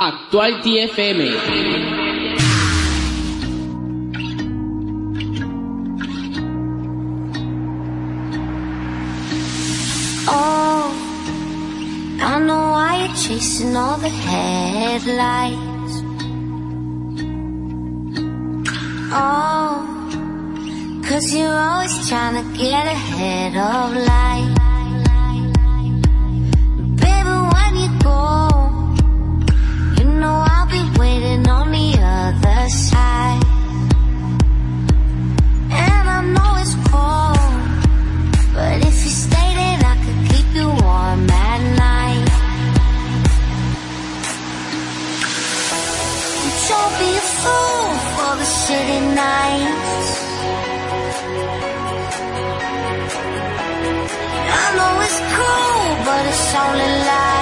Actuality FM. Oh, I know why you're chasing all the headlights. Oh, cause you're always trying to get ahead of life. On the other side. And I know it's cold. But if you stay, then I could keep you warm at night. Be a fool for the city nights. I know it's cool, but it's only light.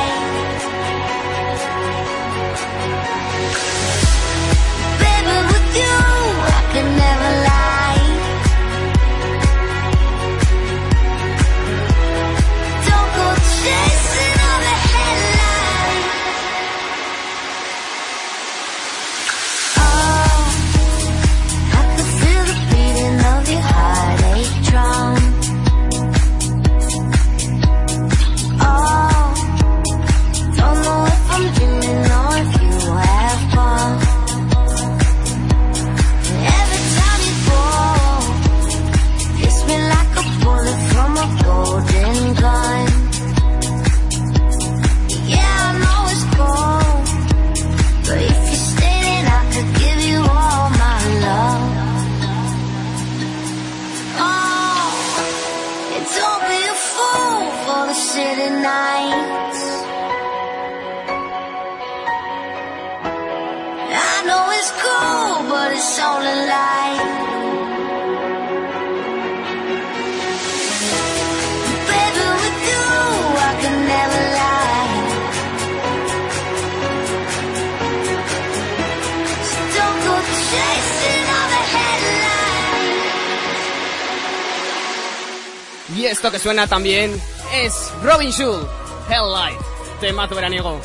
Esto que suena también es Robin Schul, Hell Life, temazo veraniego.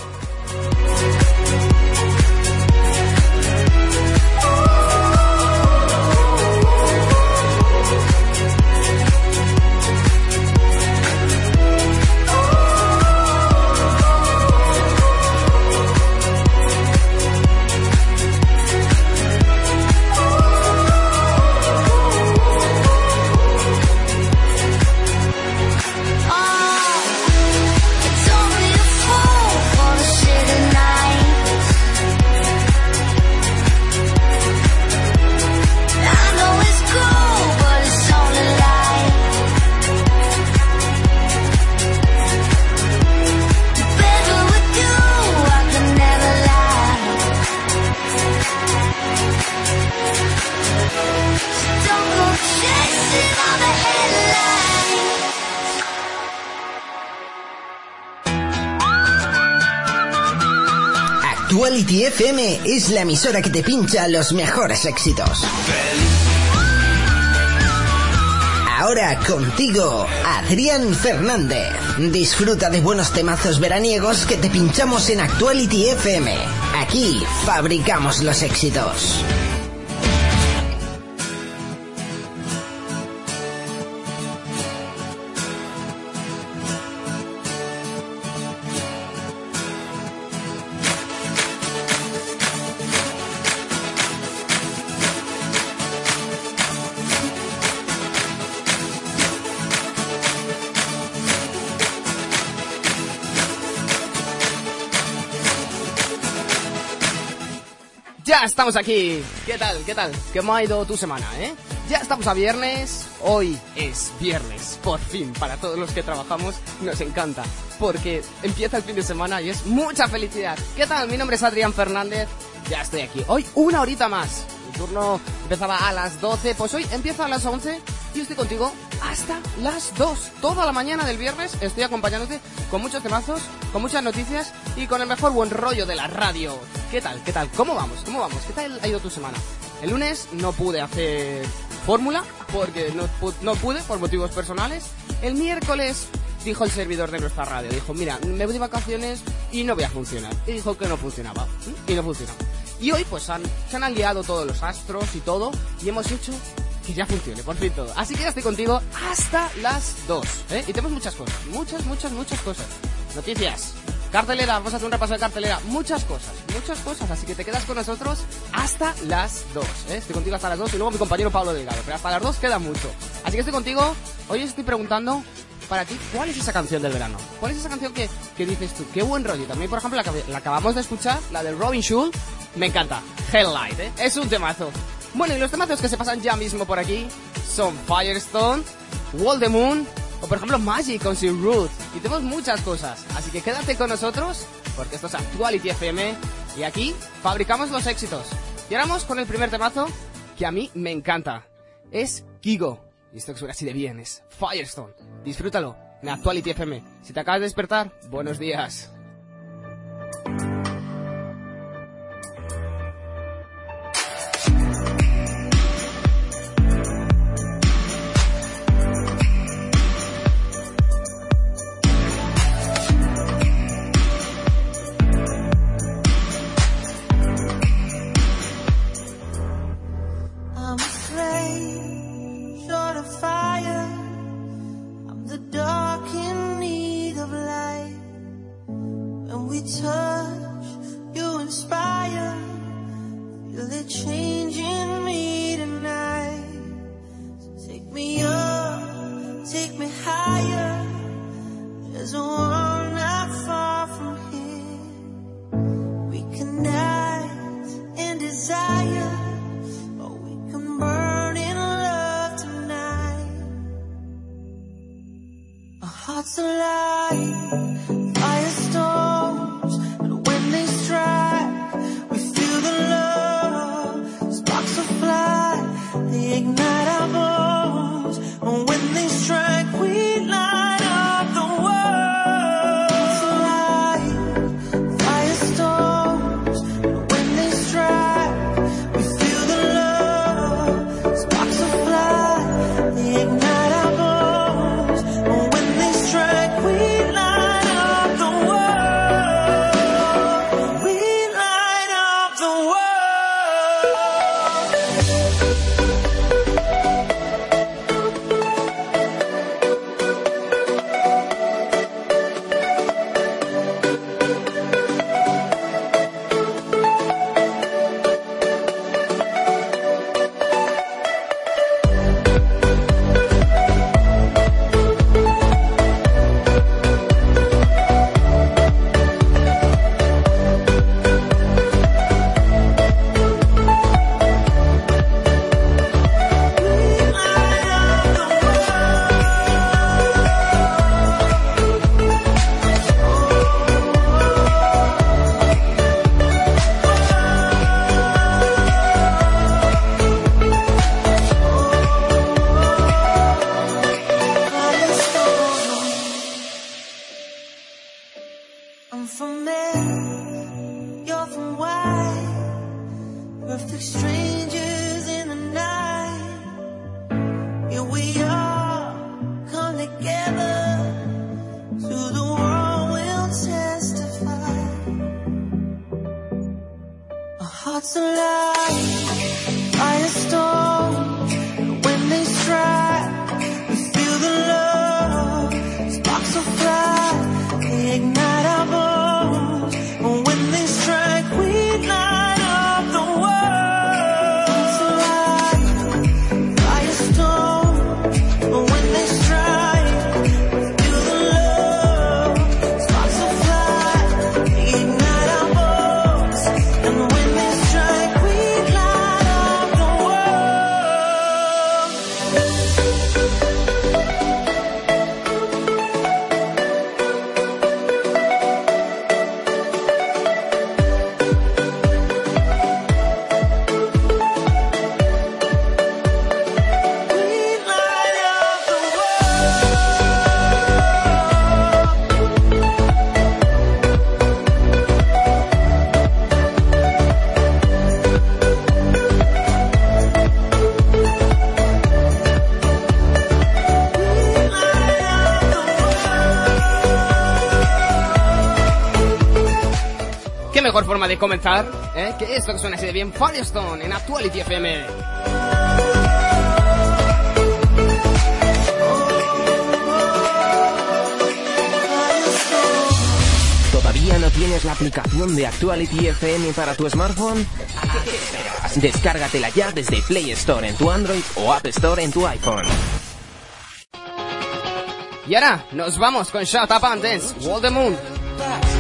Actuality FM es la emisora que te pincha los mejores éxitos. Ahora contigo, Adrián Fernández. Disfruta de buenos temazos veraniegos que te pinchamos en Actuality FM. Aquí fabricamos los éxitos. Estamos aquí. ¿Qué tal? ¿Qué tal? ¿Cómo ha ido tu semana, eh? Ya estamos a viernes. Hoy es viernes, por fin. Para todos los que trabajamos nos encanta. Porque empieza el fin de semana y es mucha felicidad. ¿Qué tal? Mi nombre es Adrián Fernández. Ya estoy aquí. Hoy una horita más. Mi turno empezaba a las 12. Pues hoy empieza a las 11 y estoy contigo hasta las 2. Toda la mañana del viernes estoy acompañándote con muchos temazos, con muchas noticias y con el mejor buen rollo de la radio. ¿Qué tal? ¿Qué tal? ¿Cómo vamos? ¿Cómo vamos? ¿Qué tal ha ido tu semana? El lunes no pude hacer fórmula porque no, no pude por motivos personales. El miércoles dijo el servidor de nuestra radio, dijo, mira, me voy de vacaciones y no voy a funcionar. Y dijo que no funcionaba. Y no funcionaba. Y hoy pues han, se han aliado todos los astros y todo y hemos hecho que ya funcione, por fin todo. Así que ya estoy contigo hasta las 2. ¿eh? Y tenemos muchas cosas, muchas, muchas, muchas cosas. Noticias, cartelera, vamos a hacer un repaso de cartelera, muchas cosas, muchas cosas. Así que te quedas con nosotros hasta las 2. ¿eh? Estoy contigo hasta las 2 y luego mi compañero Pablo Delgado. Pero hasta las 2 queda mucho. Así que estoy contigo. Hoy estoy preguntando para ti, ¿cuál es esa canción del verano? ¿Cuál es esa canción que, que dices tú? Qué buen rollo. También, por ejemplo, la, que- acabamos de escuchar, la del Robin Schulz, me encanta. Helllight, ¿eh? Es un temazo. Bueno, y los temazos que se pasan ya mismo por aquí son Firestone, Wall the Moon o, por ejemplo, Magic con Sir Root. Y tenemos muchas cosas. Así que quédate con nosotros porque esto es Actuality FM y aquí fabricamos los éxitos. Vamos con el primer temazo que a mí me encanta. Es Kigo. Y esto que suena así de bien es Firestone. Disfrútalo en Actuality FM. Si te acabas de despertar, buenos días. mejor forma de comenzar ¿eh? que esto que suena así de bien Firestone en Actuality FM. ¿Todavía no tienes la aplicación de Actuality FM para tu smartphone? Descárgatela ya desde Play Store en tu Android o App Store en tu iPhone. Y ahora nos vamos con Shut Up and Dance, Wall the Moon.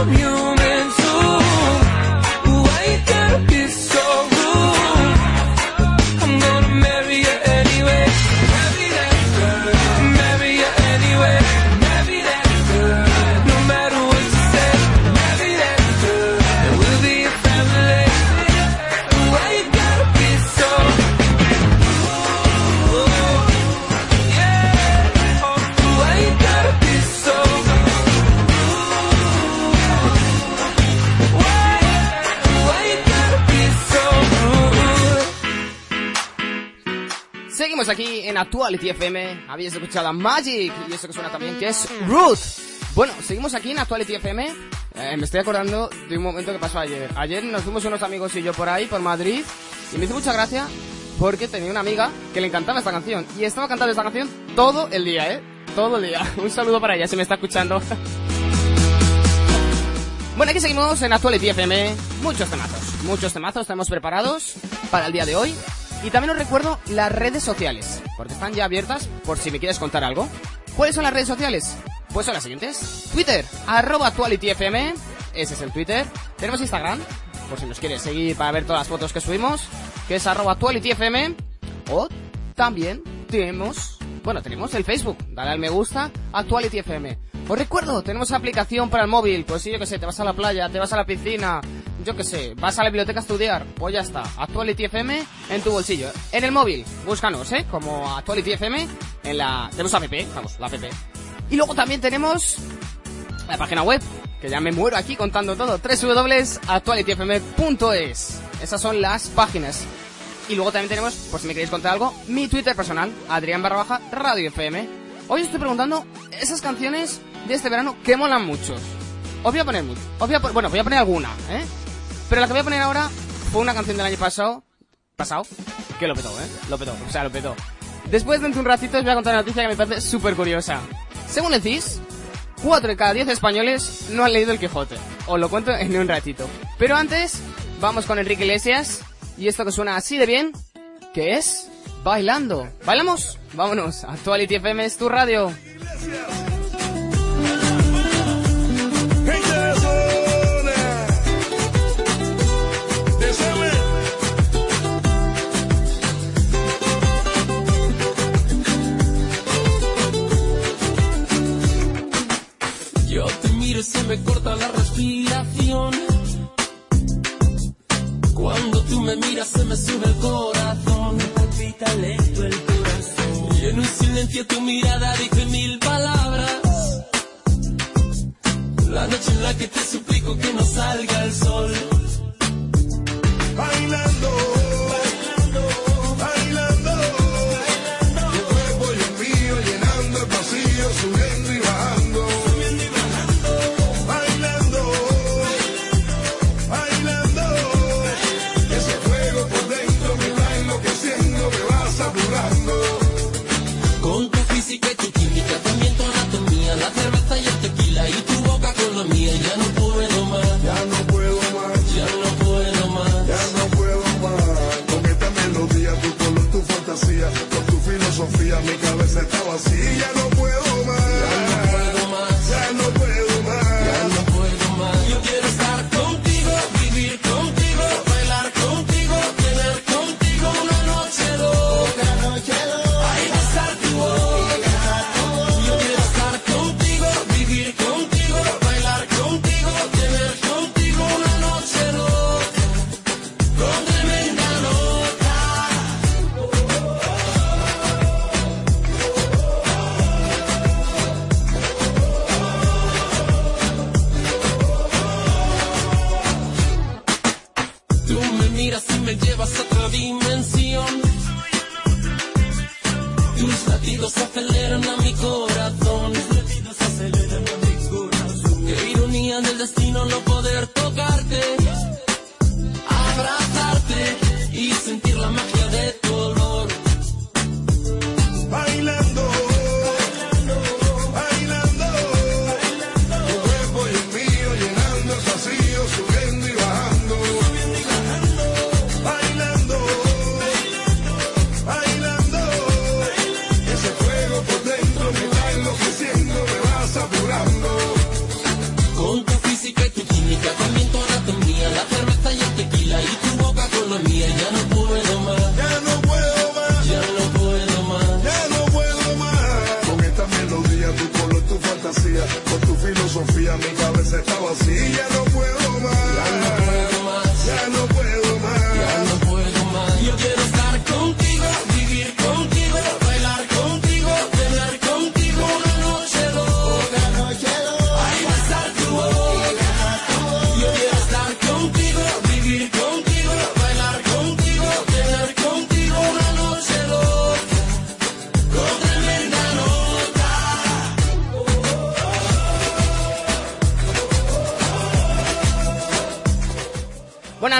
Don't you Actuality FM. Habéis escuchado a Magic y eso que suena también, que es Ruth. Bueno, seguimos aquí en Actuality FM. Eh, me estoy acordando de un momento que pasó ayer. Ayer nos fuimos unos amigos y yo por ahí, por Madrid, y me hizo mucha gracia porque tenía una amiga que le encantaba esta canción. Y estaba cantando esta canción todo el día, ¿eh? Todo el día. Un saludo para ella si me está escuchando. Bueno, aquí seguimos en Actuality FM. Muchos temazos, muchos temazos tenemos preparados para el día de hoy. Y también os recuerdo las redes sociales, porque están ya abiertas por si me quieres contar algo. ¿Cuáles son las redes sociales? Pues son las siguientes. Twitter, arroba ActualityFM, ese es el Twitter. Tenemos Instagram, por si nos quieres seguir para ver todas las fotos que subimos, que es arroba ActualityFM. O también tenemos, bueno, tenemos el Facebook, dale al me gusta, Actuality FM. Os recuerdo, tenemos aplicación para el móvil, pues sí, yo que sé, te vas a la playa, te vas a la piscina, yo que sé, vas a la biblioteca a estudiar, pues ya está, Actuality FM en tu bolsillo. En el móvil, búscanos, ¿eh? Como Actuality FM en la... Tenemos app, vamos, la app. Y luego también tenemos la página web, que ya me muero aquí contando todo, www.actualityfm.es. Esas son las páginas. Y luego también tenemos, por si me queréis contar algo, mi Twitter personal, Adrián barra baja Radio FM. Hoy os estoy preguntando esas canciones de este verano que molan mucho. Os voy a poner mucho. Os voy a bueno, voy a poner alguna, ¿eh? Pero la que voy a poner ahora fue una canción del año pasado, pasado, que lo petó, ¿eh? Lo petó, o sea, lo petó. Después dentro de un ratito os voy a contar una noticia que me parece súper curiosa. Según el CIS, 4 de cada 10 españoles no han leído el Quijote. Os lo cuento en un ratito. Pero antes, vamos con Enrique Iglesias y esto que suena así de bien, que es Bailando. ¿Bailamos? Vámonos. Actuality FM es tu radio. Gente se me corta la respiración. Cuando tú me miras se me sube el corazón. Me palpita lento el corazón. Y en un silencio tu mirada dice mil palabras. La noche en la que te suplico que no salga el sol. Bailando. Ya no puedo más, ya no puedo más, ya no puedo más, ya no puedo más, con esta melodía, tu color, tu fantasía, con tu filosofía, mi cabeza estaba así. ya no puedo más.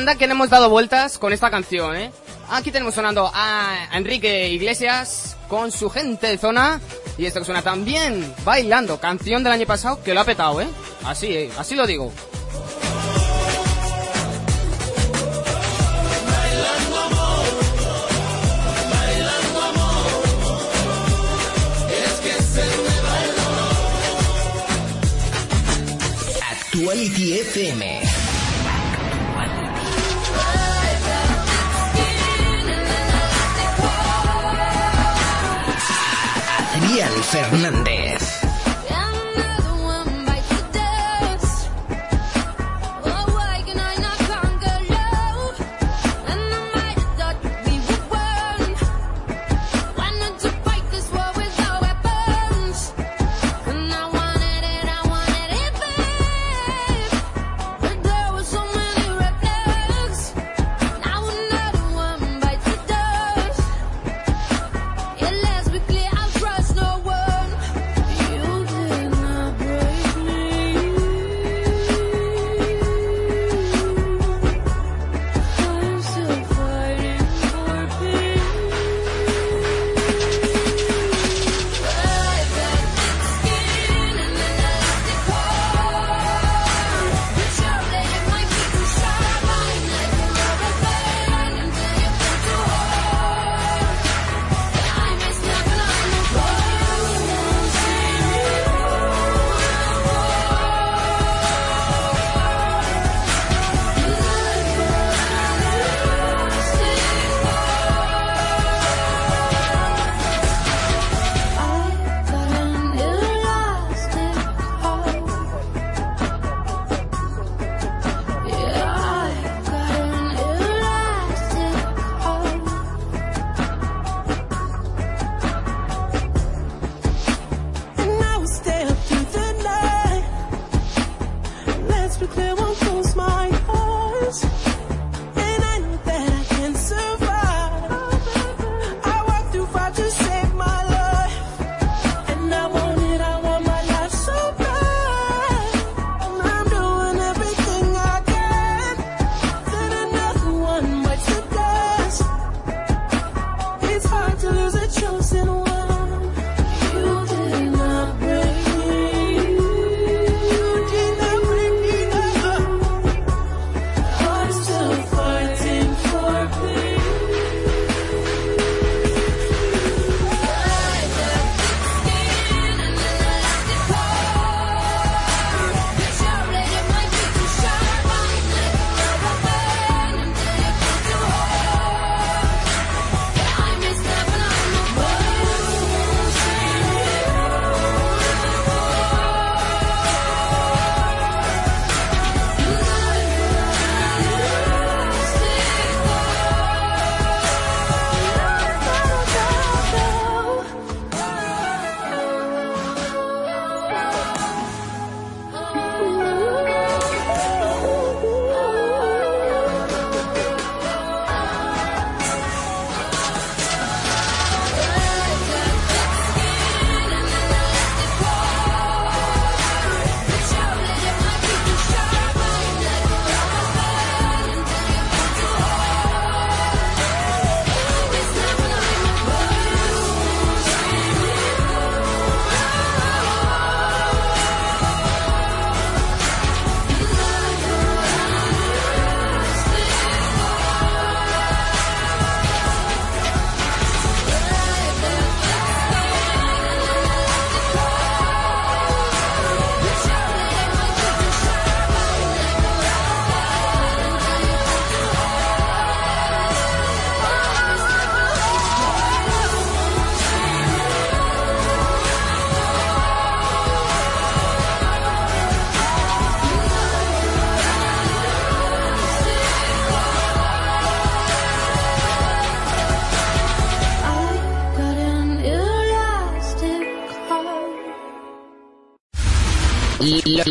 anda que le hemos dado vueltas con esta canción, ¿eh? Aquí tenemos sonando a Enrique Iglesias con su gente de zona. Y esto que suena también, bailando, canción del año pasado que lo ha petado, ¿eh? Así, ¿eh? así lo digo. Actuality FM. Fernández.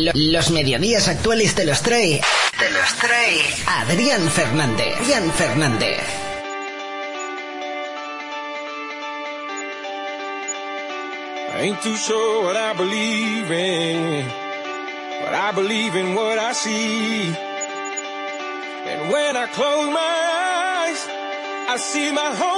Lo- los mediodías actuales te los trae. Te los trae Adrián Fernández. Adrián Fernández. I ain't too sure what I believe in, but I believe in what I see. And when I close my eyes, I see my whole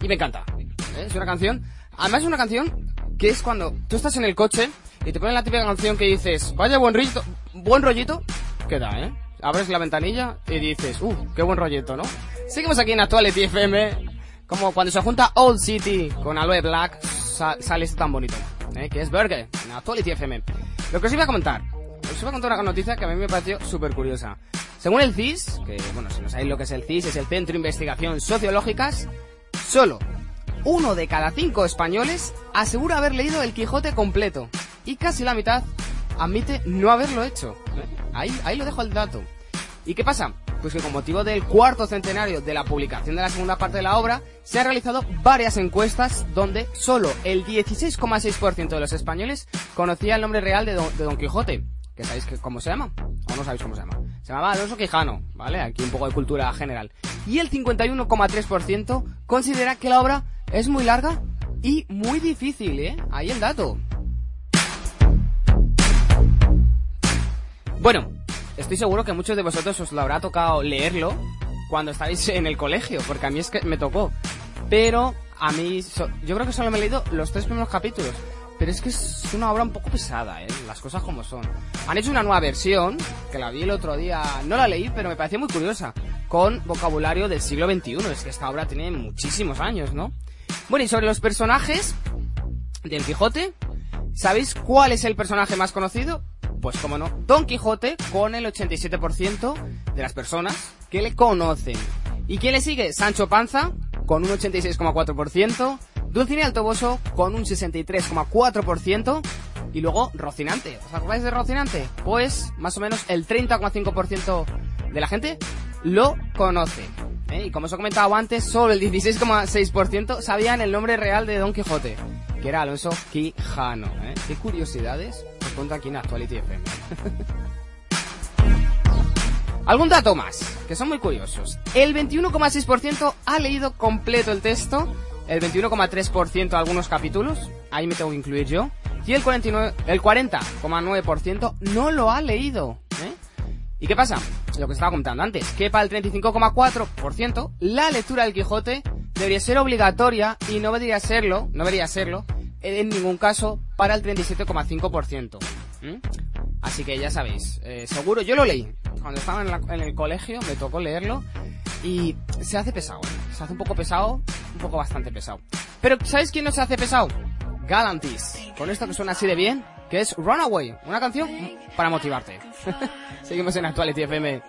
Y me encanta. ¿eh? Es una canción, además es una canción que es cuando tú estás en el coche y te ponen la típica canción que dices, vaya buen rollito, buen rollito, queda, ¿eh? Abres la ventanilla y dices, uh, qué buen rollito, ¿no? Seguimos aquí en Actuality FM, como cuando se junta Old City con Aloe Black, sa- sale esto tan bonito, ¿eh? que es Burger, en Actuality FM. Lo que os iba a comentar, os iba a contar una noticia que a mí me pareció súper curiosa. Según el CIS, que bueno, si no sabéis lo que es el CIS, es el Centro de Investigación Sociológicas, solo uno de cada cinco españoles asegura haber leído el Quijote completo y casi la mitad admite no haberlo hecho. Ahí, ahí lo dejo el dato. ¿Y qué pasa? Pues que con motivo del cuarto centenario de la publicación de la segunda parte de la obra, se han realizado varias encuestas donde solo el 16,6% de los españoles conocía el nombre real de Don, de Don Quijote. ¿Que sabéis que, cómo se llama? ¿O no sabéis cómo se llama? Se llamaba Alonso Quijano, ¿vale? Aquí un poco de cultura general. Y el 51,3% considera que la obra es muy larga y muy difícil, ¿eh? Ahí el dato. Bueno, estoy seguro que muchos de vosotros os lo habrá tocado leerlo cuando estáis en el colegio, porque a mí es que me tocó. Pero a mí, yo creo que solo me he leído los tres primeros capítulos. Pero es que es una obra un poco pesada, ¿eh? Las cosas como son. Han hecho una nueva versión, que la vi el otro día, no la leí, pero me pareció muy curiosa, con vocabulario del siglo XXI. Es que esta obra tiene muchísimos años, ¿no? Bueno, y sobre los personajes del Quijote, ¿sabéis cuál es el personaje más conocido? Pues como no, Don Quijote con el 87% de las personas que le conocen. ¿Y quién le sigue? Sancho Panza con un 86,4%, Dulcinea el Toboso con un 63,4% y luego Rocinante. ¿Os acordáis de Rocinante? Pues más o menos el 30,5% de la gente lo conoce. ¿eh? Y como os he comentado antes, solo el 16,6% sabían el nombre real de Don Quijote, que era Alonso Quijano. ¿eh? ¿Qué curiosidades os cuento aquí en Actuality FM? Algún dato más, que son muy curiosos. El 21,6% ha leído completo el texto, el 21,3% algunos capítulos, ahí me tengo que incluir yo, y el, 49 el 40,9% no lo ha leído. ¿eh? ¿Y qué pasa? Lo que estaba contando antes, que para el 35,4% la lectura del Quijote debería ser obligatoria y no debería serlo, no debería serlo, en ningún caso para el 37,5%. ¿Mm? Así que ya sabéis, eh, seguro, yo lo leí. Cuando estaba en, la- en el colegio me tocó leerlo y se hace pesado. Se hace un poco pesado, un poco bastante pesado. Pero ¿sabéis quién no se hace pesado? Galantis. Con esto que suena así de bien, que es Runaway, una canción para motivarte. Seguimos en Actuality FM.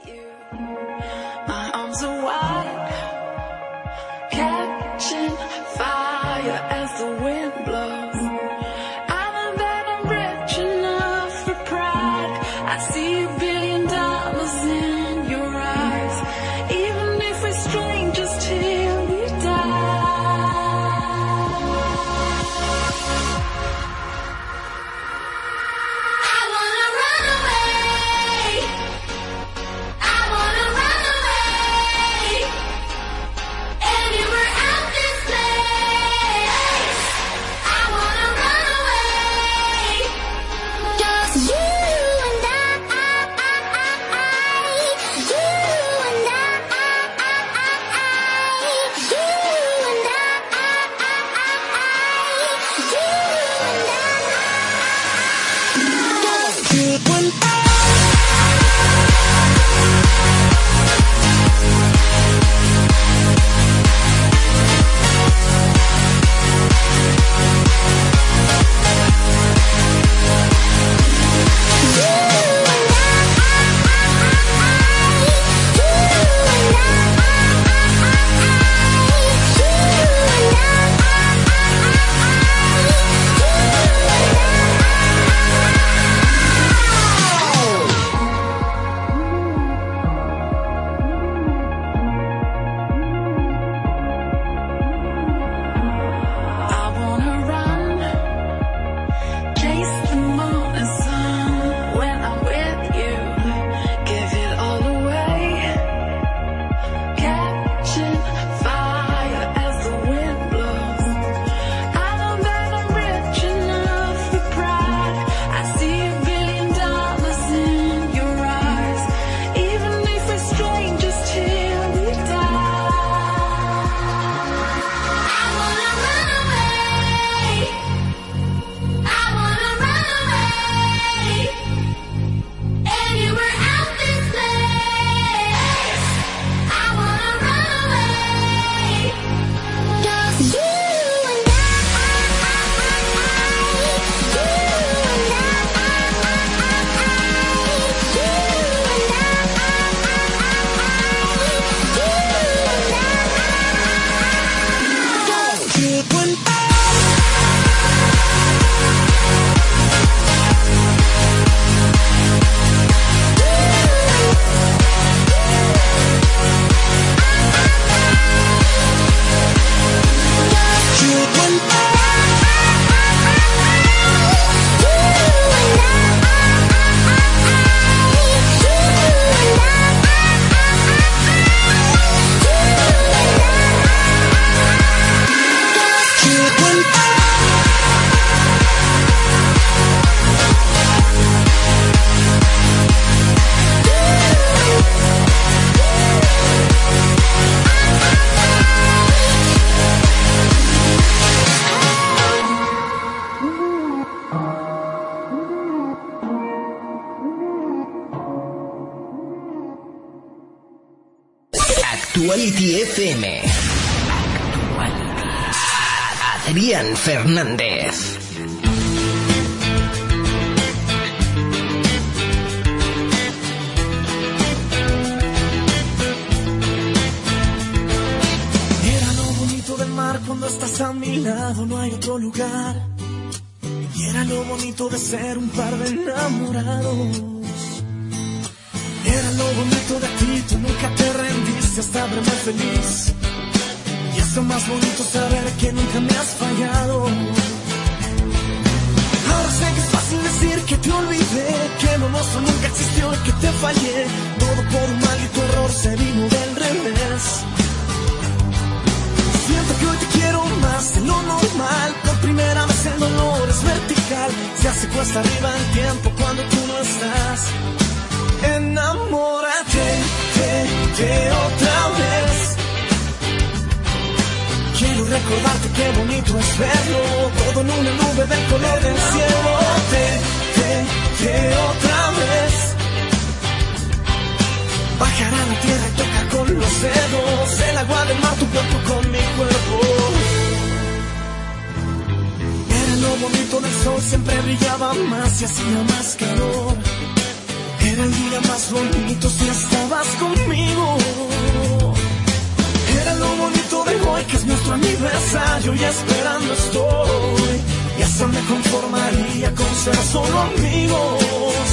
Ser solo amigos.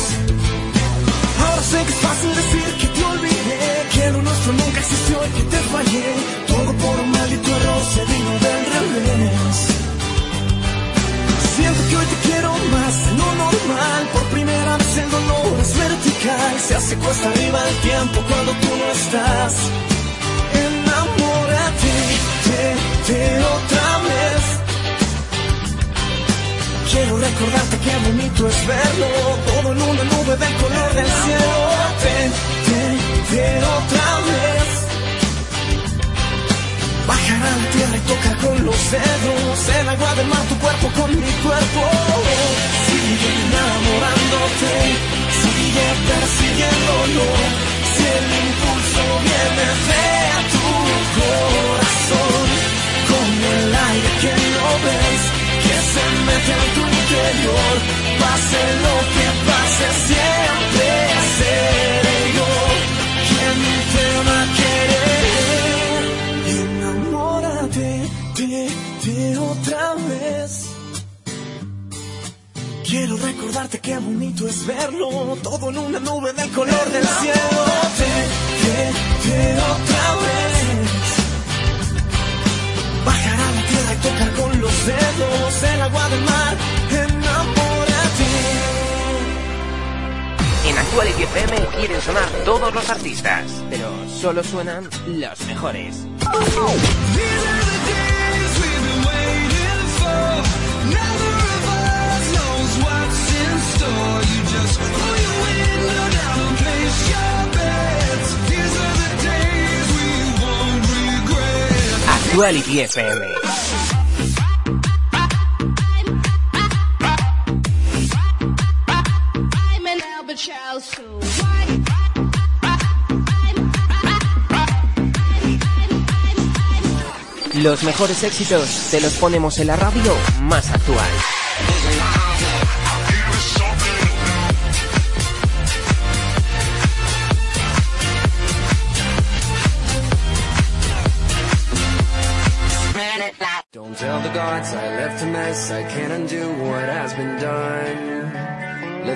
Ahora sé que es fácil decir que te olvidé, que lo nuestro nunca existió y que te fallé. Todo por un maldito error se vino del revés. Siento que hoy te quiero más de lo normal. Por primera vez el dolor es vertical. Se hace cuesta arriba el tiempo cuando tú no estás. Enamórate de, de otra vez. Quiero recordarte qué bonito es verlo Todo en una nube del color del cielo. Ven, ven, ven otra vez. Bajar a la tierra y tocar con los dedos El agua del mar, tu cuerpo con mi cuerpo. Sigue enamorándote Sigue persiguiéndolo. Si el impulso viene de tu corazón Como el aire que no ves que se mete en tu interior. Pase lo que pase, siempre seré yo quien te va a querer. Enamórate de, de otra vez. Quiero recordarte qué bonito es verlo, todo en una nube del color del cielo. De, de otra vez. Bajar a la tierra y tocar con los dedos el agua del mar. En Actuality FM quieren sonar todos los artistas, pero solo suenan los mejores. Actuality FM. Los mejores éxitos te los ponemos en la radio más actual.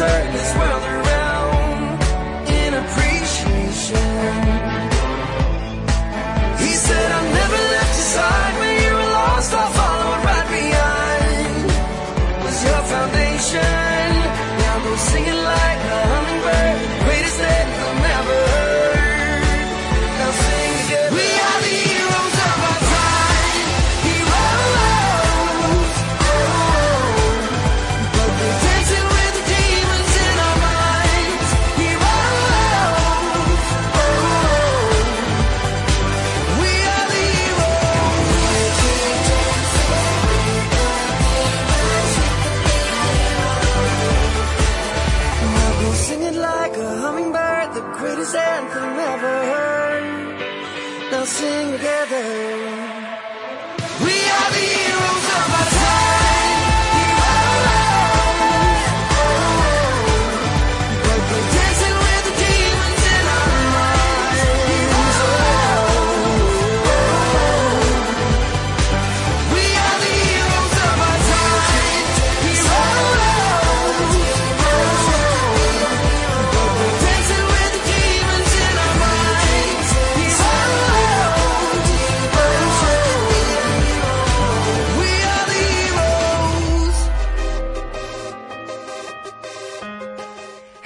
turn this world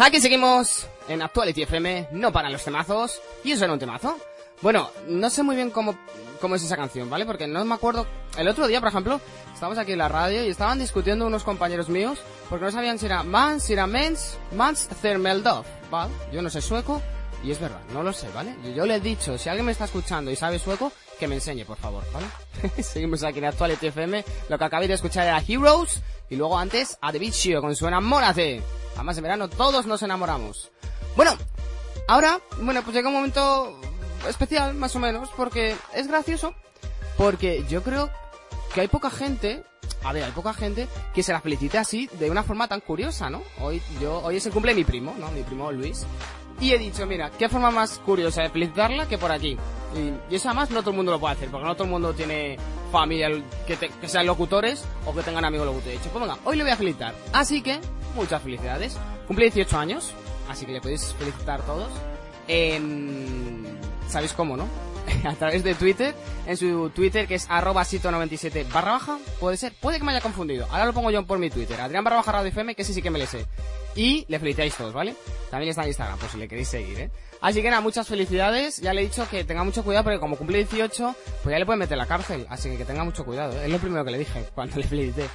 Aquí seguimos en Actuality FM, no paran los temazos. ¿Y eso era un temazo? Bueno, no sé muy bien cómo, cómo es esa canción, ¿vale? Porque no me acuerdo. El otro día, por ejemplo, estábamos aquí en la radio y estaban discutiendo unos compañeros míos porque no sabían si era Mans, si era Mens, Mans Thermeldov, ¿vale? Yo no sé sueco y es verdad, no lo sé, ¿vale? Yo le he dicho, si alguien me está escuchando y sabe sueco, que me enseñe, por favor, ¿vale? Seguimos aquí en Actuality FM. Lo que acabé de escuchar era Heroes y luego antes a The Vicio con su Enamórate. Además, en verano todos nos enamoramos. Bueno, ahora, bueno, pues llega un momento especial, más o menos, porque es gracioso, porque yo creo que hay poca gente, a ver, hay poca gente que se la felicite así, de una forma tan curiosa, ¿no? Hoy, yo, hoy es el cumple mi primo, ¿no? Mi primo Luis. Y he dicho, mira, qué forma más curiosa de felicitarla que por aquí. Y, y eso además no todo el mundo lo puede hacer, porque no todo el mundo tiene familia que, sean locutores o que tengan amigos locutores. He dicho, pues venga, hoy le voy a felicitar. Así que, muchas felicidades. Cumple 18 años, así que le podéis felicitar todos. En... ¿Sabéis cómo, no? a través de Twitter, en su Twitter que es arroba sito97 barra baja, puede ser, puede que me haya confundido, ahora lo pongo yo por mi Twitter, Adrián barra baja radio FM, que ese sí que me le sé, y le felicitáis todos, ¿vale? También está en Instagram, por si le queréis seguir, ¿eh? Así que nada, muchas felicidades, ya le he dicho que tenga mucho cuidado porque como cumple 18, pues ya le pueden meter la cárcel, así que que tenga mucho cuidado, ¿eh? es lo primero que le dije cuando le felicité.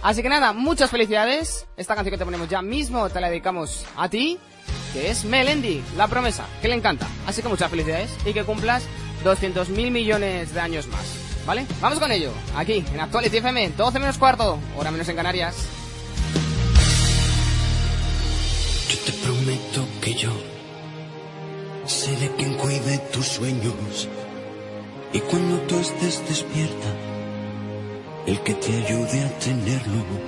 Así que nada, muchas felicidades, esta canción que te ponemos ya mismo te la dedicamos a ti, que es Melendi, la promesa, que le encanta. Así que muchas felicidades y que cumplas 200 mil millones de años más. ¿Vale? Vamos con ello. Aquí, en Actuality FM, 12 menos cuarto, hora menos en Canarias. Yo te prometo que yo seré quien cuide tus sueños. Y cuando tú estés despierta, el que te ayude a tenerlos.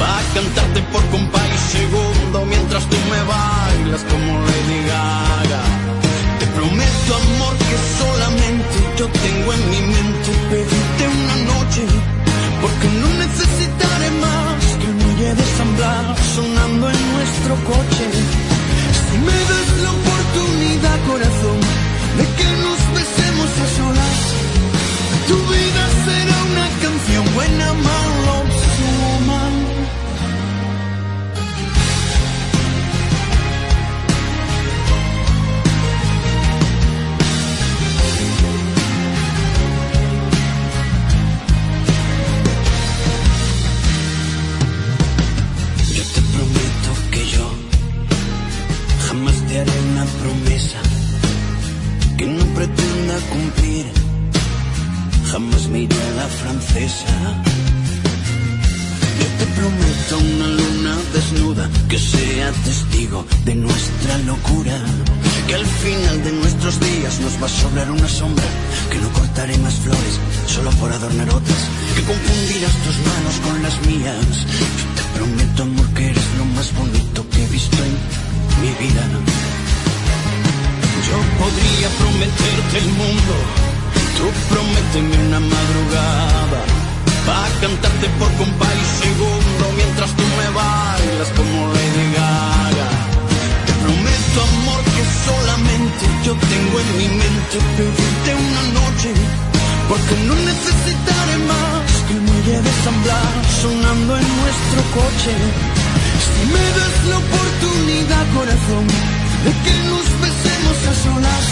Va a cantarte por compás y segundo mientras tú me bailas como Lady Gaga. Te prometo, amor, que solamente yo tengo en mi mente pedirte una noche. Porque no necesitaré más que el muelle de San sonando en nuestro coche. Si me das la oportunidad, corazón, de que nos pretenda cumplir. Jamás me iré a la francesa. Yo te prometo una luna desnuda que sea testigo de nuestra locura. Que al final de nuestros días nos va a sobrar una sombra. Que no cortaré más flores solo por adornar otras. Que confundirás tus manos con las mías. Yo te prometo, amor, que eres lo más bonito que he visto en mi vida. Yo podría prometerte el mundo. Tú prométeme una madrugada. Va a cantarte por compás y segundo mientras tú me bailas como Lady Gaga. Te prometo, amor, que solamente yo tengo en mi mente pedirte una noche. Porque no necesitaré más que el muelle de San Blas sonando en nuestro coche. Si me das la oportunidad, corazón, que nos besemos a solas,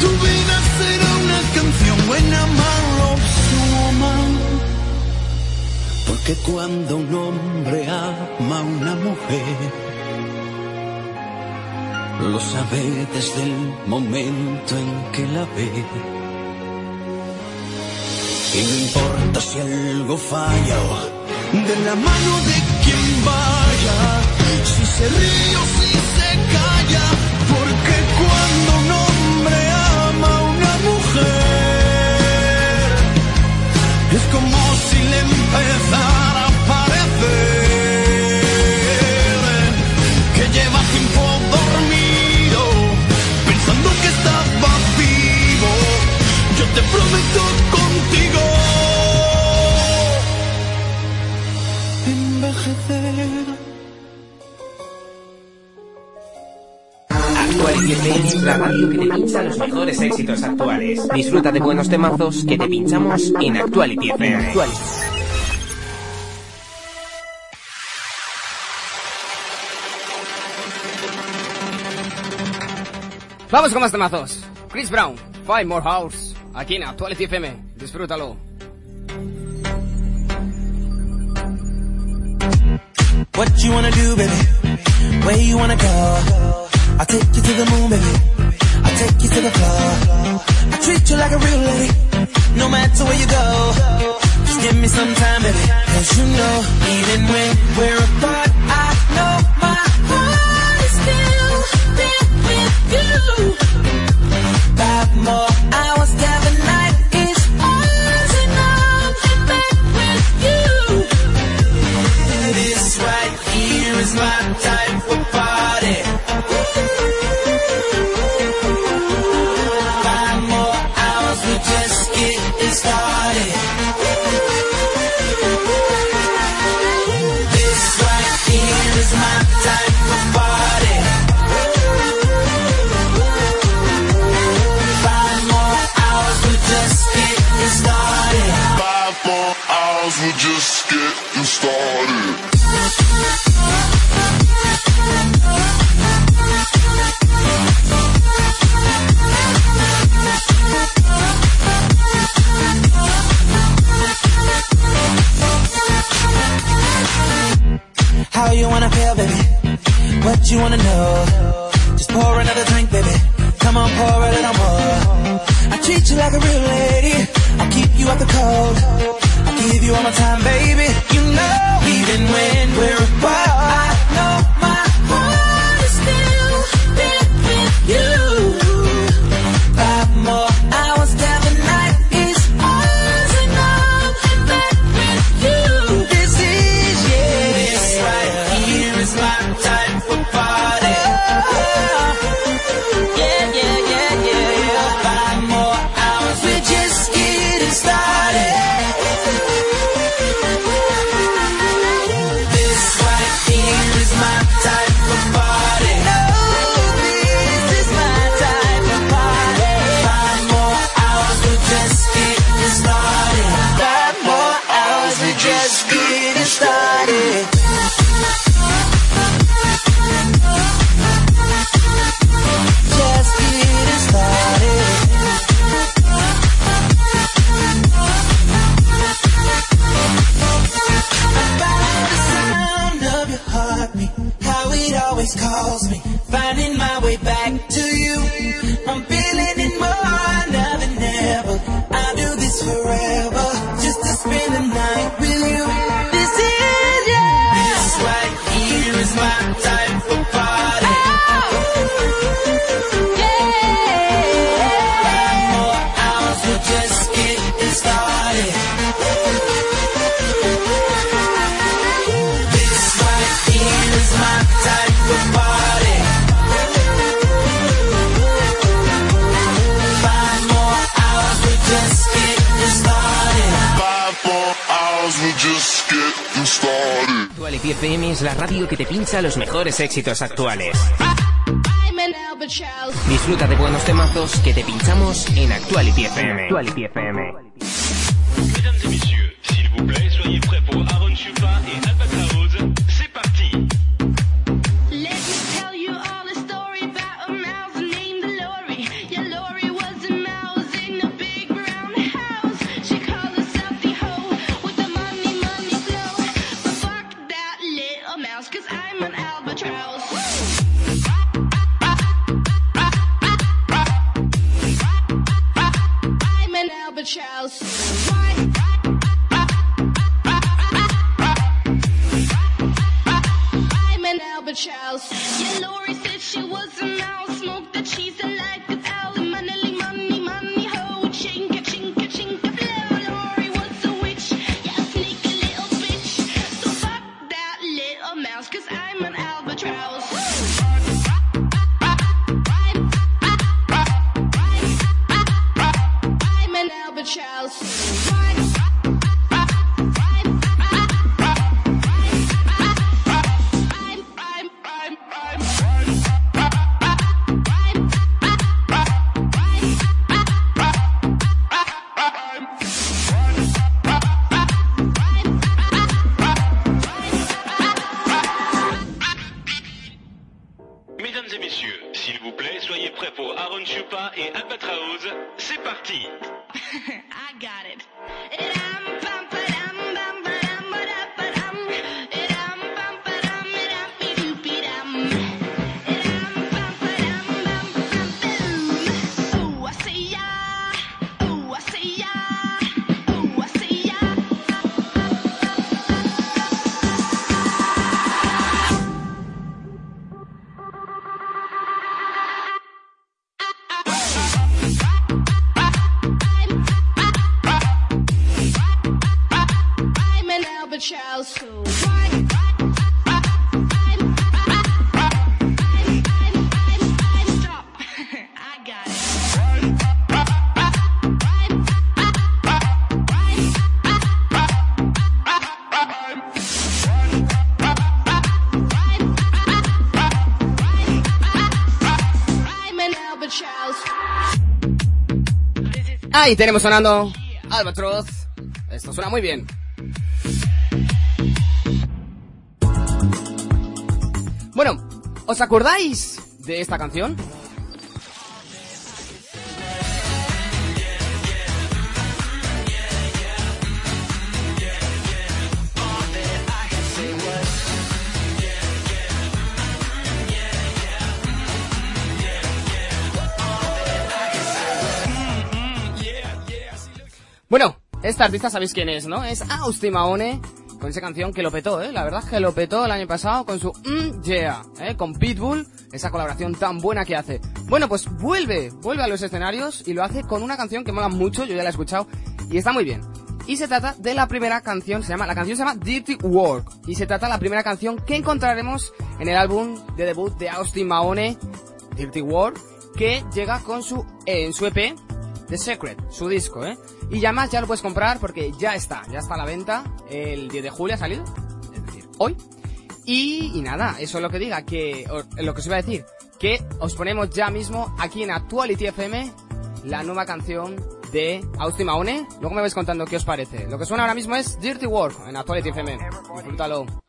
tu vida será una canción buena, malo, woman. Porque cuando un hombre ama a una mujer, lo sabe desde el momento en que la ve. Y no importa si algo falla, de la mano de vaya, si se ríe o si se calla, porque cuando un hombre ama a una mujer, es como si le empezara a parecer que lleva tiempo dormido, pensando que estaba vivo. Yo te prometo que Pues Playlist, la radio que te pincha los mejores éxitos actuales. Disfruta de buenos temazos que te pinchamos en Actuality FM. Vamos con más temazos. Chris Brown, Five More Hours, aquí en Actuality FM. Disfrútalo. What you wanna do, baby? Where you wanna go? I take you to the moon, baby. I take you to the floor. I treat you like a real lady, no matter where you go. Just give me some time, baby. Cause you know, even when we're apart, I know éxitos actuales. Ahí tenemos sonando Albatroz. Esto suena muy bien. Bueno, ¿os acordáis de esta canción? Esta artista sabéis quién es, ¿no? Es Austin Mahone con esa canción que lo petó, ¿eh? La verdad es que lo petó el año pasado con su Mm Yeah, ¿eh? Con Pitbull, esa colaboración tan buena que hace. Bueno, pues vuelve, vuelve a los escenarios y lo hace con una canción que mola mucho, yo ya la he escuchado y está muy bien. Y se trata de la primera canción, se llama, la canción se llama Dirty Work. Y se trata de la primera canción que encontraremos en el álbum de debut de Austin Mahone, Dirty Work, que llega con su, eh, su EP, The Secret, su disco, ¿eh? Y ya más ya lo puedes comprar porque ya está, ya está a la venta. El 10 de julio ha salido, es decir, hoy. Y, y nada, eso es lo que diga, que lo que os iba a decir, que os ponemos ya mismo aquí en Actuality FM la nueva canción de Austin Mahone. Luego me vais contando qué os parece. Lo que suena ahora mismo es Dirty Work en Actuality FM. Disfrútalo.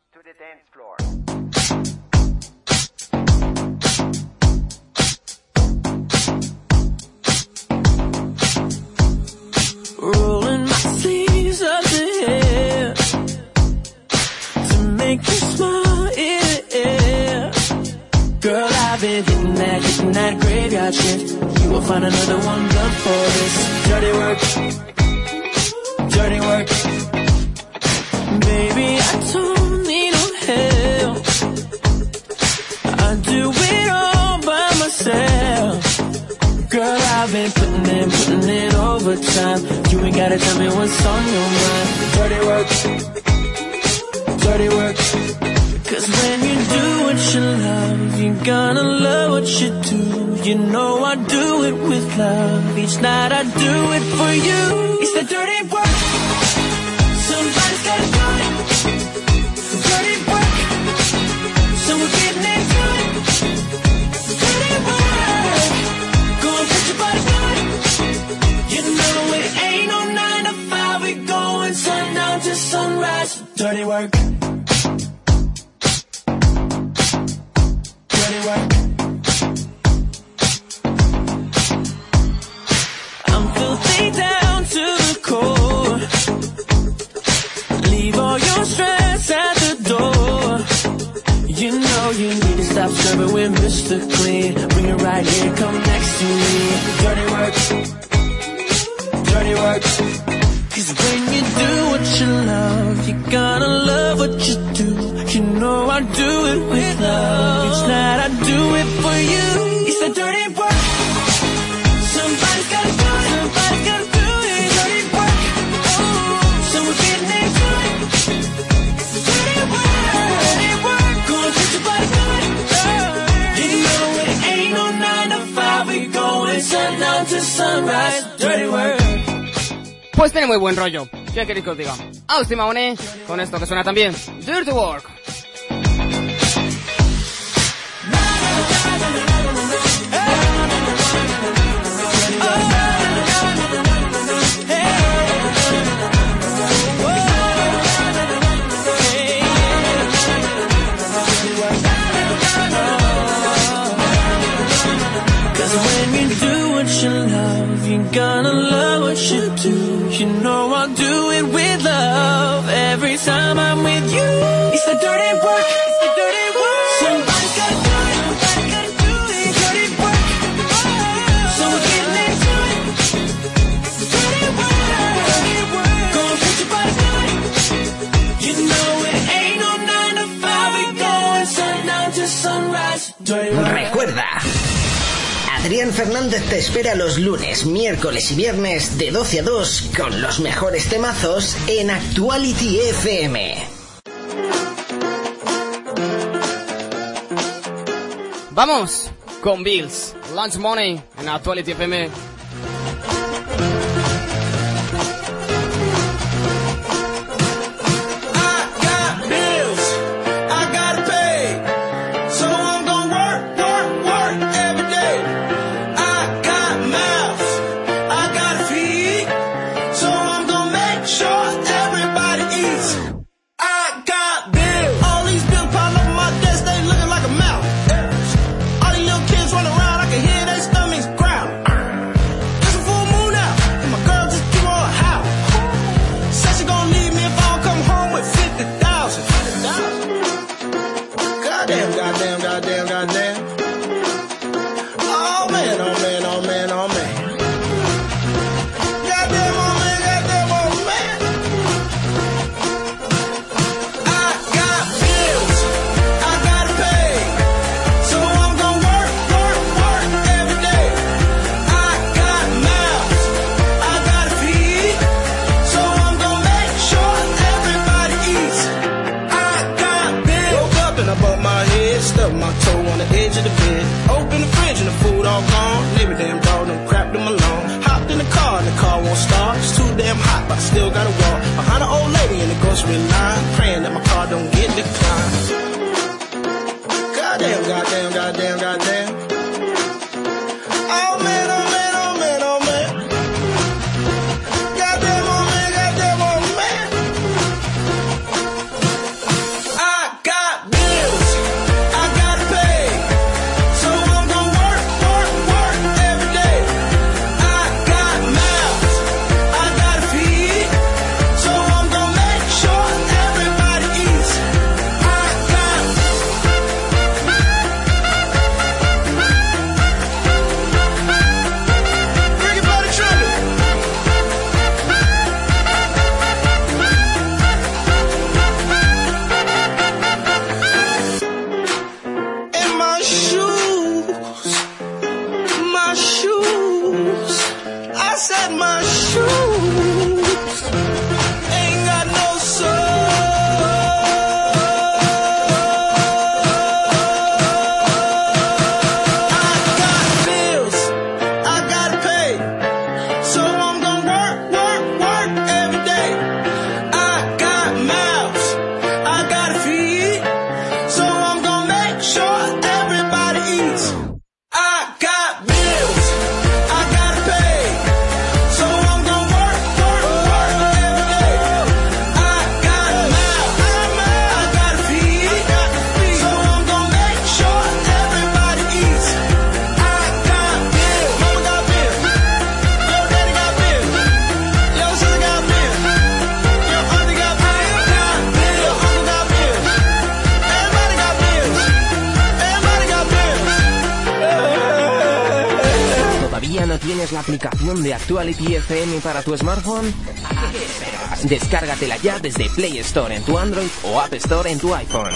Rolling my sleeves up the hair to make you smile, yeah, yeah. Girl, I've been hitting that, hitting that graveyard shift. You will find another one done for this. Dirty work, dirty work. Baby, I don't Girl, I've been putting in, putting in overtime. You ain't gotta tell me what's on your mind. Dirty work, dirty work. Cause when you do what you love, you're gonna love what you do. You know I do it with love. Each night I do it for you. It's the dirty work. Sunrise. Dirty work. Dirty work. I'm filthy down to the core. Leave all your stress at the door. You know you need to stop serving with Mr. Clean. Bring it right here, come next to me. Dirty work, dirty work. Cause when you do what you love, you're gonna love what you do. You know I do it with love. Each night I do it for you. It's a dirty work. Somebody's gotta do it. Somebody's gotta do it. Dirty work. Oh, getting it. Dirty work. Dirty work. Go and put your body it. You know it ain't no nine to five. We going sundown to sunrise. Dirty work. Pues tiene muy buen rollo. ¿Qué queréis que os diga? Austin Mahone con esto que suena también. Dirty Work. Fernández te espera los lunes, miércoles y viernes de 12 a 2 con los mejores temazos en Actuality FM. Vamos con Bills, Lunch Money en Actuality FM. para tu smartphone? Descárgatela ya desde Play Store en tu Android o App Store en tu iPhone.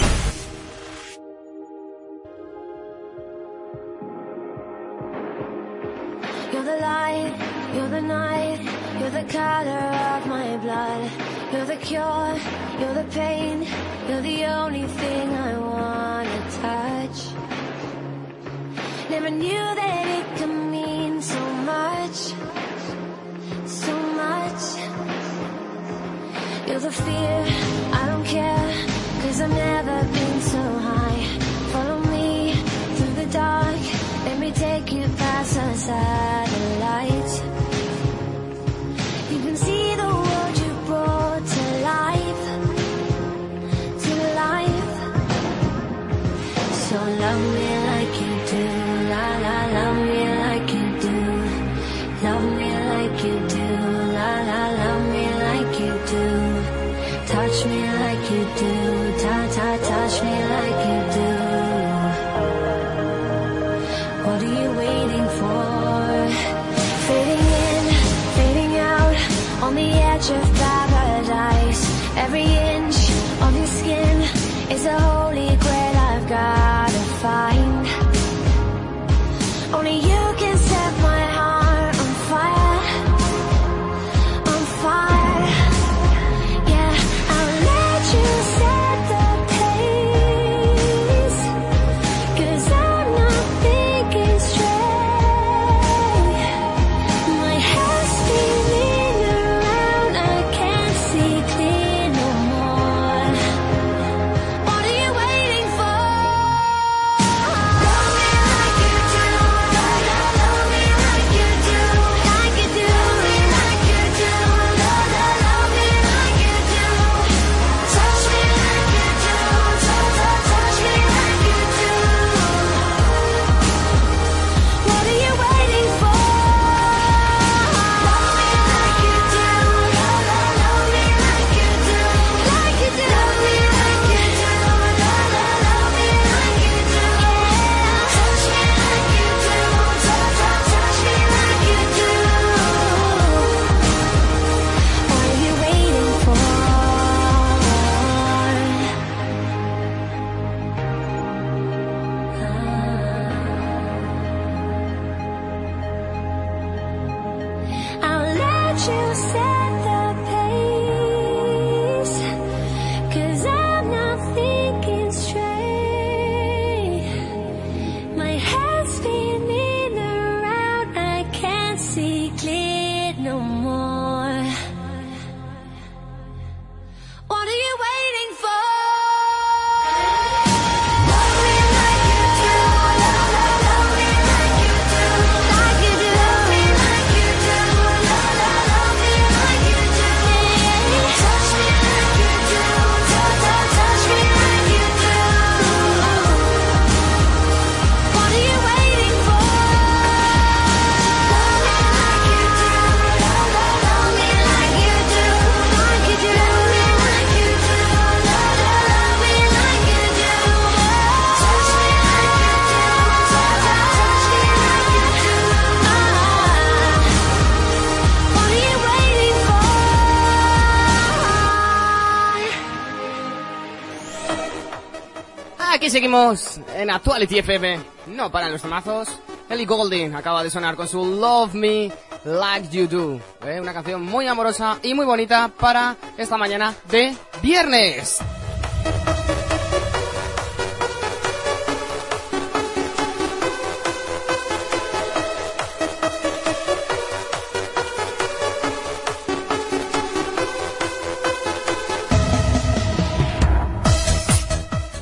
En Actuality FM. No paran los temazos. Ellie Goulding acaba de sonar con su Love Me Like You Do. ¿eh? Una canción muy amorosa y muy bonita para esta mañana de viernes.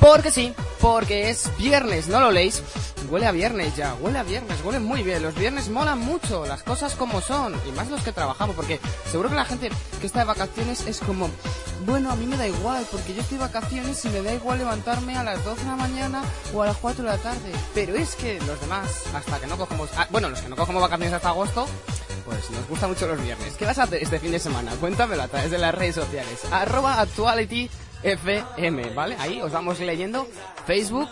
Porque sí, porque es viernes, ¿no lo leéis? Huele a viernes ya, huele a viernes, huele muy bien. Los viernes molan mucho, las cosas como son, y más los que trabajamos, porque seguro que la gente que está de vacaciones es como, bueno, a mí me da igual, porque yo estoy de vacaciones y me da igual levantarme a las 12 de la mañana o a las 4 de la tarde. Pero es que los demás, hasta que no cogemos, ah, bueno, los que no cogemos vacaciones hasta agosto, pues nos gustan mucho los viernes. ¿Qué vas a hacer este fin de semana? Cuéntamelo a través de las redes sociales. Arroba actuality FM, ¿vale? Ahí os vamos leyendo Facebook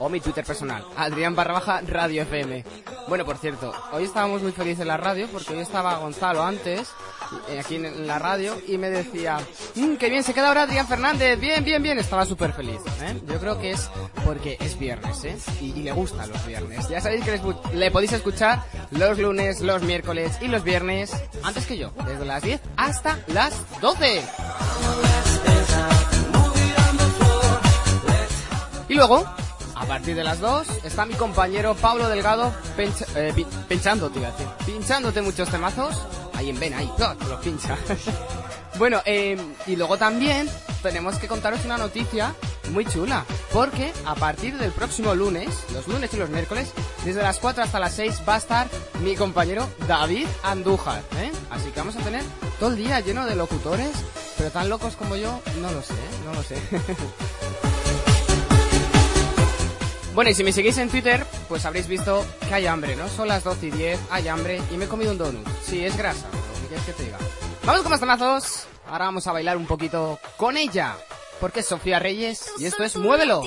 o mi Twitter personal, Adrián barra baja Radio FM. Bueno, por cierto, hoy estábamos muy felices en la radio porque hoy estaba Gonzalo antes, eh, aquí en la radio, y me decía, "Mm, qué bien se queda ahora Adrián Fernández, bien, bien, bien, estaba súper feliz. ¿eh? Yo creo que es porque es viernes, ¿eh? Y, y le gustan los viernes. Ya sabéis que le, escu- le podéis escuchar los lunes, los miércoles y los viernes, antes que yo, desde las 10 hasta las 12. Y luego, a partir de las 2, está mi compañero Pablo Delgado pencha- eh, pi- pinchándote, muchos temazos. Ahí en Ven, ahí, ¡ah! te los pincha. bueno, eh, y luego también tenemos que contaros una noticia muy chula. Porque a partir del próximo lunes, los lunes y los miércoles, desde las 4 hasta las 6 va a estar mi compañero David Andújar. ¿eh? Así que vamos a tener todo el día lleno de locutores, pero tan locos como yo, no lo sé, ¿eh? no lo sé. Bueno, y si me seguís en Twitter, pues habréis visto que hay hambre, ¿no? Son las 12 y 10, hay hambre y me he comido un donut. Sí, es grasa, ¿qué quieres que te diga? Vamos con más temazos. Ahora vamos a bailar un poquito con ella. porque es Sofía Reyes y esto es Muévelo.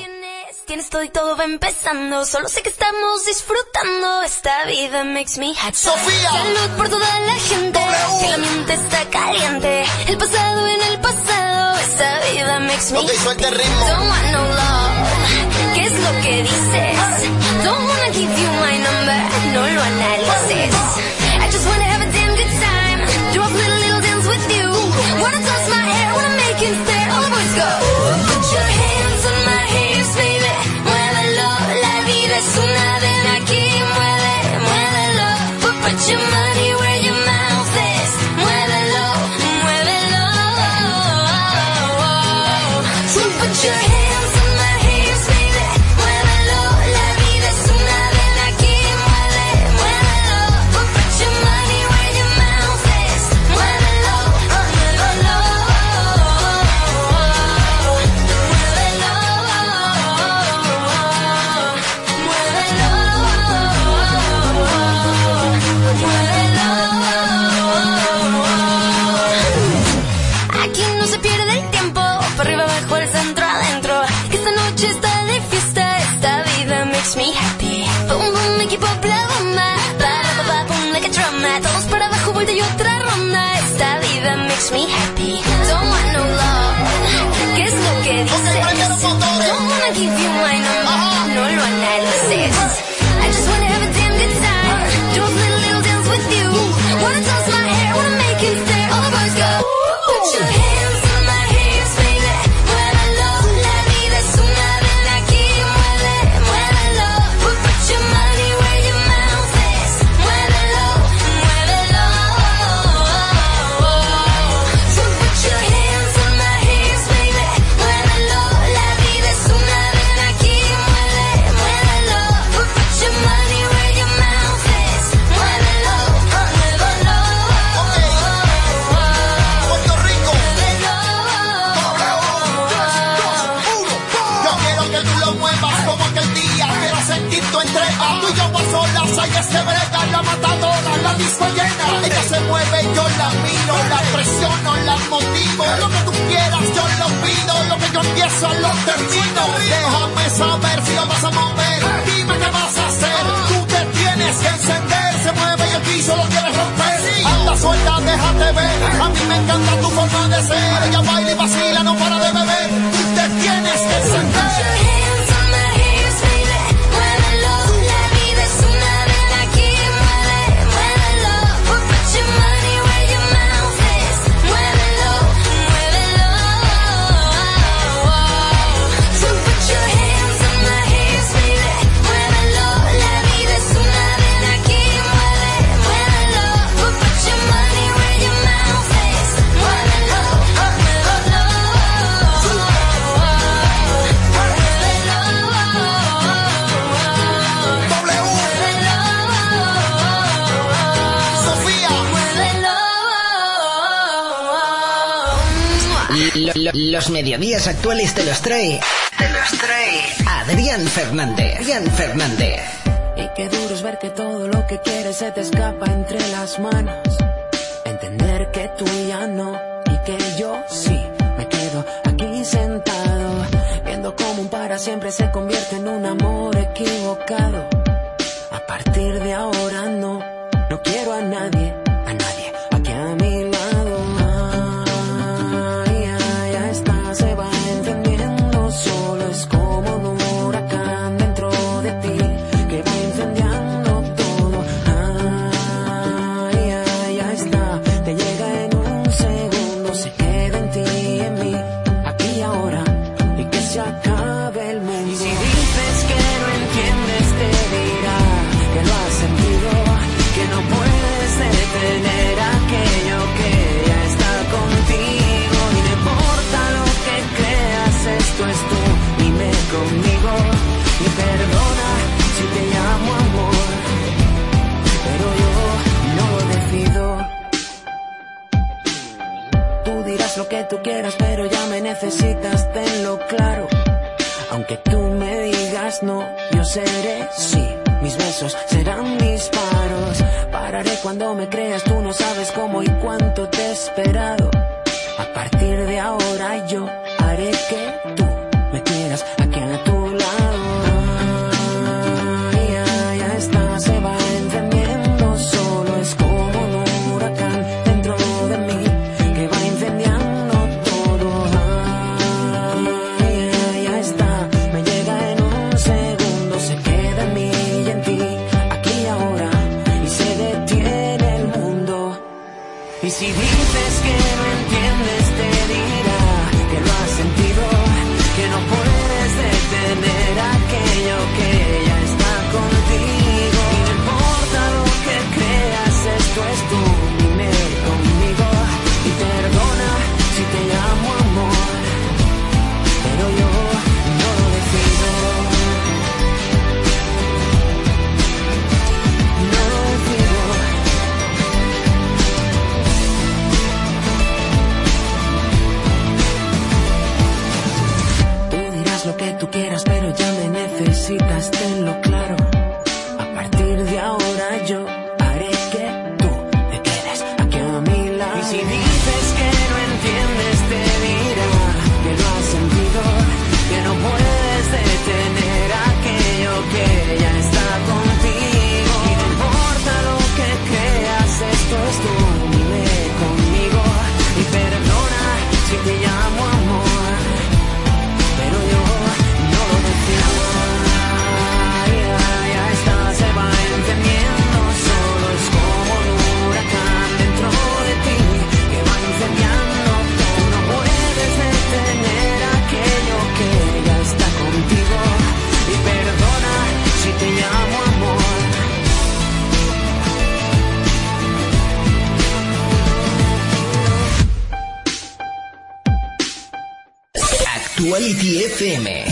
Tienes todo y todo va empezando. Solo sé que estamos disfrutando. Esta vida makes me happy. Sofía. Salud por toda la gente. Que la mente está caliente. El pasado en el pasado. Esta vida makes me Ok, suelta el ritmo. Don't want no love. ¿Qué es lo que dices? Don't wanna give you my number. No lo analices. I just wanna have a damn good time. Do a little, little dance with you. Wanna toss my hair. Wanna make it stare. All the boys go. Put your hands on my hips, baby. Muévelo. La vida es una ven aquí. Mueve, muévelo. Put, put your hay ese brega, la matadora, la disco llena. Ella se mueve, yo la miro, la presiono, la motivo. Lo que tú quieras, yo lo pido. Lo que yo empiezo, lo termino. Déjame saber si lo vas a mover. Dime qué vas a hacer. Tú te tienes que encender. Se mueve y el piso lo quieres romper. Anda suelta, déjate ver. A mí me encanta tu forma de ser. Ella baila y vacila, no los mediodías actuales te los trae. Te los trae. Adrián Fernández. Adrián Fernández. Y qué duro es ver que todo lo que quieres se te escapa entre las manos. Entender que tú ya no y que yo sí me quedo aquí sentado. Viendo cómo un para siempre se convierte en un amor equivocado. A partir de ahora no, no quiero a nadie, a nadie tú quieras, pero ya me necesitas, tenlo claro. Aunque tú me digas no, yo seré sí. Mis besos serán disparos. Pararé cuando me creas, tú no sabes cómo y cuánto te he esperado. A partir de ahora yo haré que tú necesitas, tenlo claro. Actuality FM.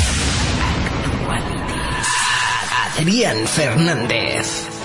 Adrián Fernández.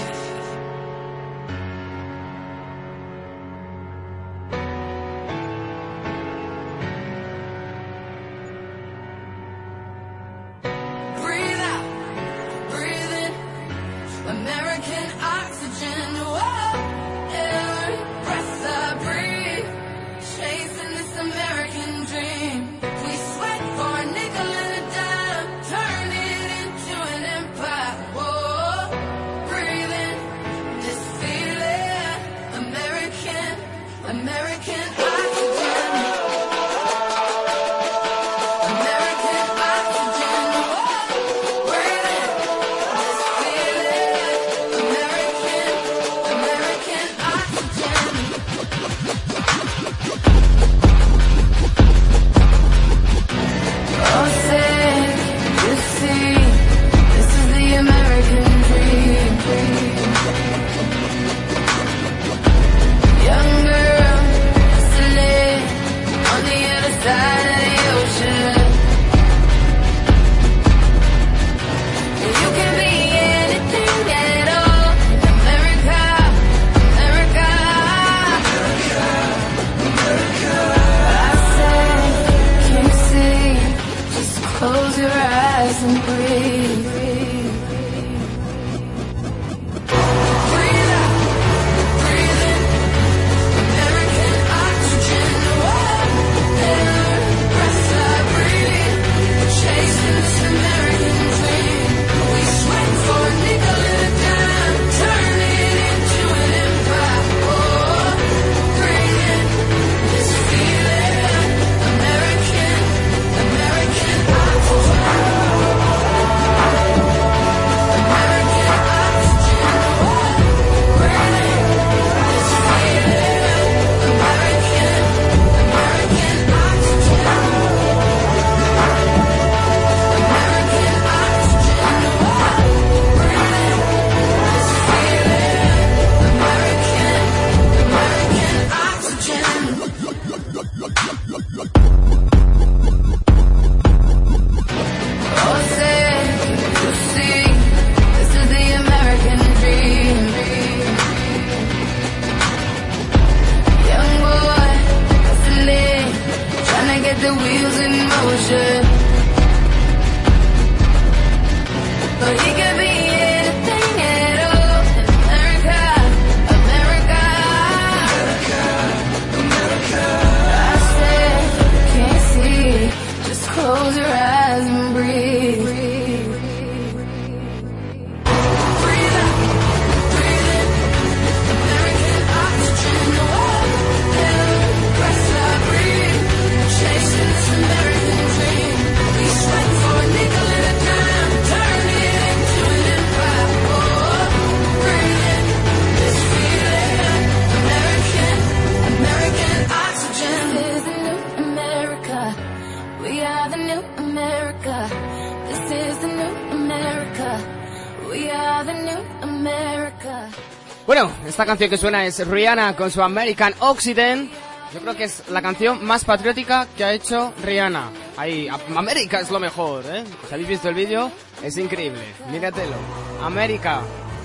Canción que suena es Rihanna con su American Occident. Yo creo que es la canción más patriótica que ha hecho Rihanna. Ahí, América es lo mejor, ¿eh? Si habéis visto el vídeo, es increíble. Míratelo. América.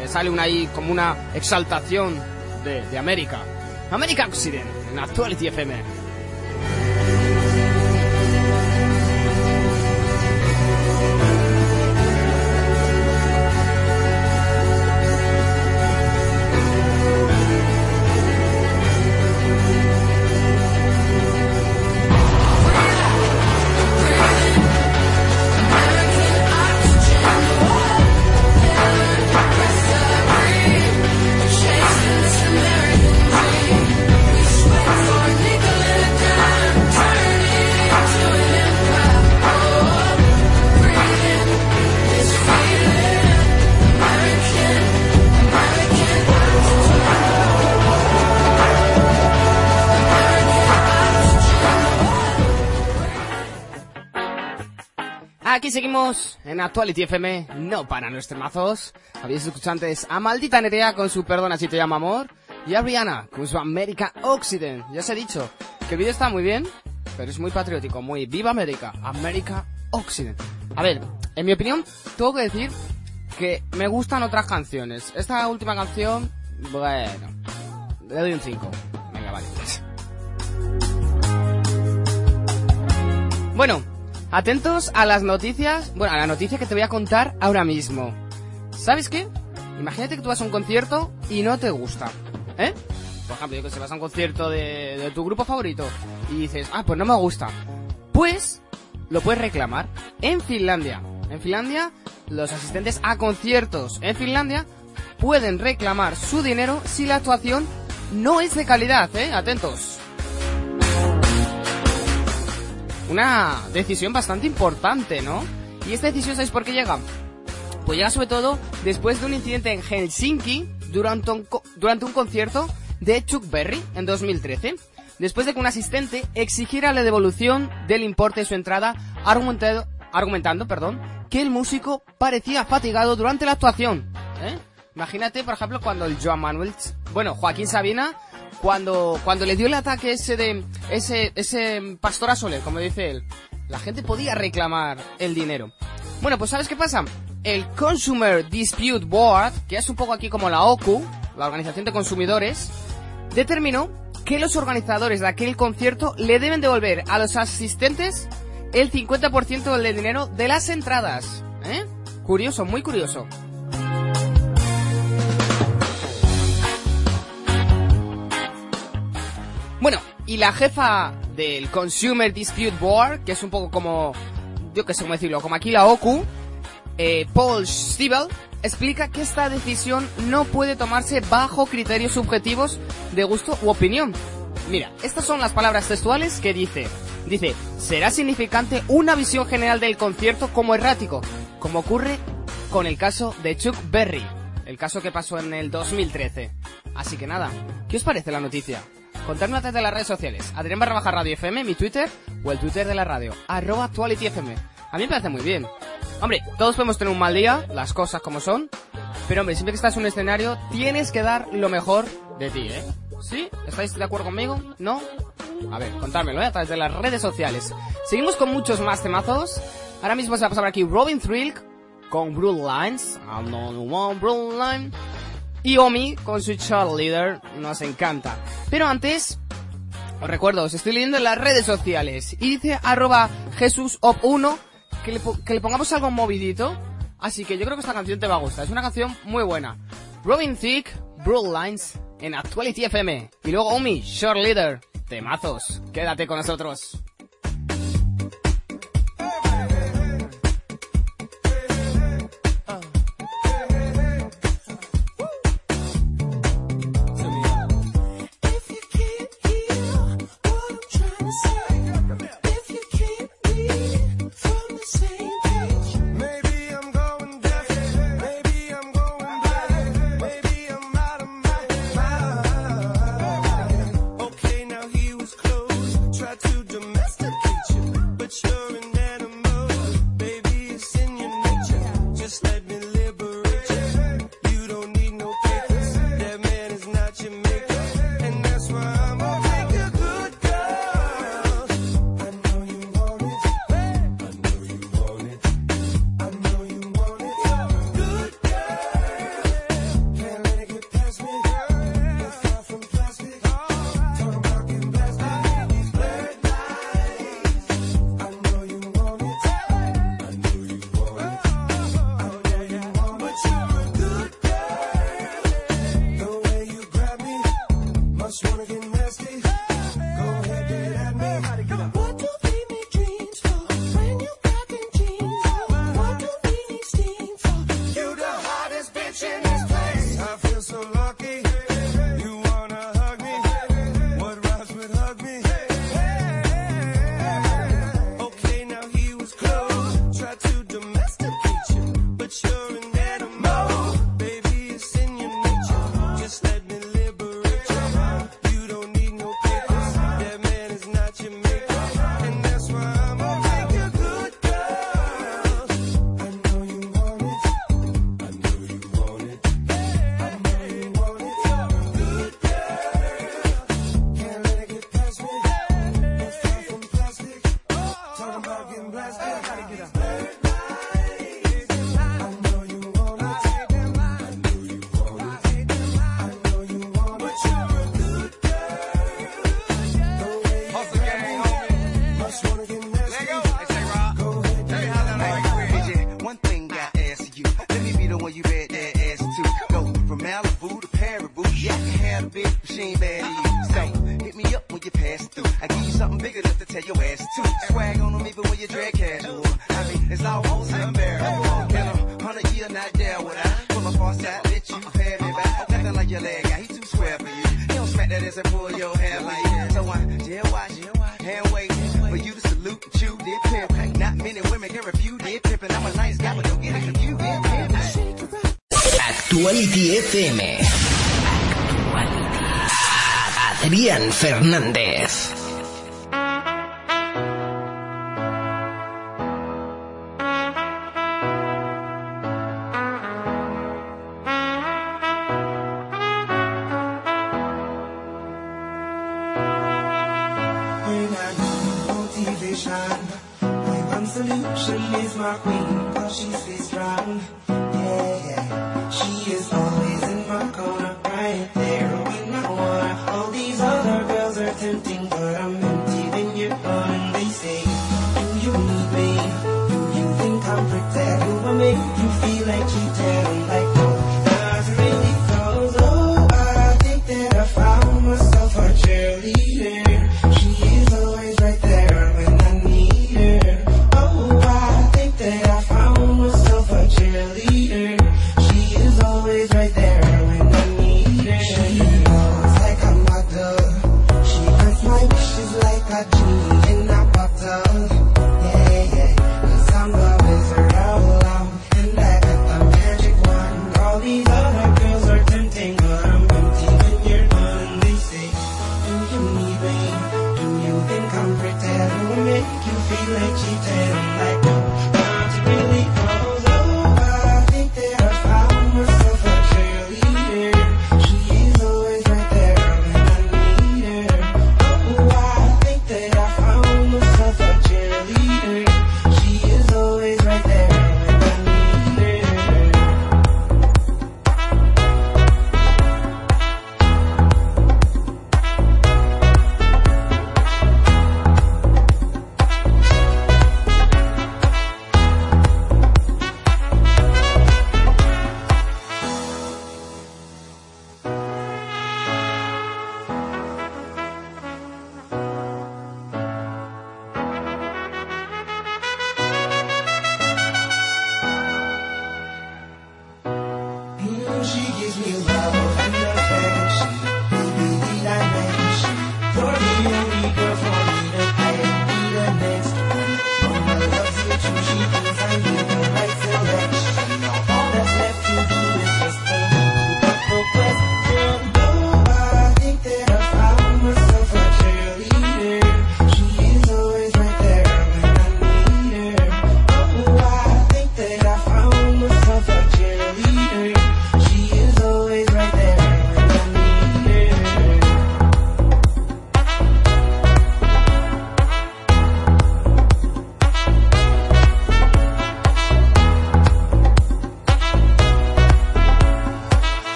Eh, sale una ahí como una exaltación de, de América. América Occident, en Actuality FM. Actuality FM, no para nuestros temazos. Habéis escuchado antes a Maldita Nerea con su Perdona si te llamo amor y a Rihanna con su América Occident. Ya os he dicho que el vídeo está muy bien, pero es muy patriótico, muy Viva América, América Occident. A ver, en mi opinión, tengo que decir que me gustan otras canciones. Esta última canción, bueno, le doy un 5. Venga, vale. Bueno, atentos a las noticias, bueno, a la noticia que te voy a contar ahora mismo. ¿Sabes qué? Imagínate que tú vas a un concierto y no te gusta, ¿eh? Por ejemplo, yo que sé, vas a un concierto de, de tu grupo favorito y dices, ah, pues no me gusta. Pues lo puedes reclamar en Finlandia. En Finlandia, los asistentes a conciertos en Finlandia pueden reclamar su dinero si la actuación no es de calidad, ¿eh? Atentos. Una decisión bastante importante, ¿no? Y esta decisión, ¿sabéis por qué llega? Pues llega sobre todo después de un incidente en Helsinki durante un, concierto de Chuck Berry en 2013. Después de que un asistente exigiera la devolución del importe de su entrada, argumentando perdón, que el músico parecía fatigado durante la actuación. ¿eh? Imagínate, por ejemplo, cuando el Joan Manuel, bueno, Joaquín Sabina, cuando, cuando le dio el ataque ese de, ese, ese pastor a Soler, como dice él, la gente podía reclamar el dinero. Bueno, pues ¿sabes qué pasa? El Consumer Dispute Board, que es un poco aquí como la OCU, la Organización de Consumidores, determinó que los organizadores de aquel concierto le deben devolver a los asistentes el 50% del dinero de las entradas. ¿Eh? Curioso, muy curioso. Y la jefa del Consumer Dispute Board, que es un poco como, yo qué sé cómo decirlo, como aquí la OCU, eh, Paul Stiebel, explica que esta decisión no puede tomarse bajo criterios subjetivos de gusto u opinión. Mira, estas son las palabras textuales que dice. Dice, será significante una visión general del concierto como errático, como ocurre con el caso de Chuck Berry, el caso que pasó en el 2013. Así que nada, ¿qué os parece la noticia? Contadme a través de las redes sociales, Adrián barra baja radio FM, mi Twitter, o el Twitter de la radio, arroba actualityfm. A mí me parece muy bien. Hombre, todos podemos tener un mal día, las cosas como son, pero hombre, siempre que estás en un escenario, tienes que dar lo mejor de ti, ¿eh? ¿Sí? ¿Estáis de acuerdo conmigo? ¿No? A ver, contármelo, ¿eh? A través de las redes sociales. Seguimos con muchos más temazos. Ahora mismo se va a pasar aquí Robin Thrill con Brutal Lines. I'm the one, Brutal Line. Y Omi con su Leader. Nos encanta. Pero antes, os recuerdo, os estoy leyendo en las redes sociales. Y dice arroba JesusOp1 que le, que le pongamos algo movidito. Así que yo creo que esta canción te va a gustar. Es una canción muy buena. Robin Thicke, Brutal Lines en Actuality FM. Y luego Omi, Short Leader. Temazos. Quédate con nosotros.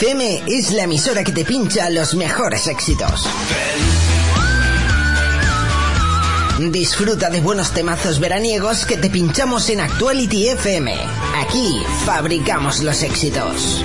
FM es la emisora que te pincha los mejores éxitos. Disfruta de buenos temazos veraniegos que te pinchamos en Actuality FM. Aquí fabricamos los éxitos.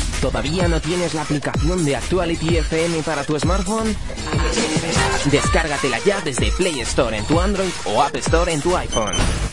¿Todavía no tienes la aplicación de Actuality FM para tu smartphone? Descárgatela ya desde Play Store en tu Android o App Store en tu iPhone.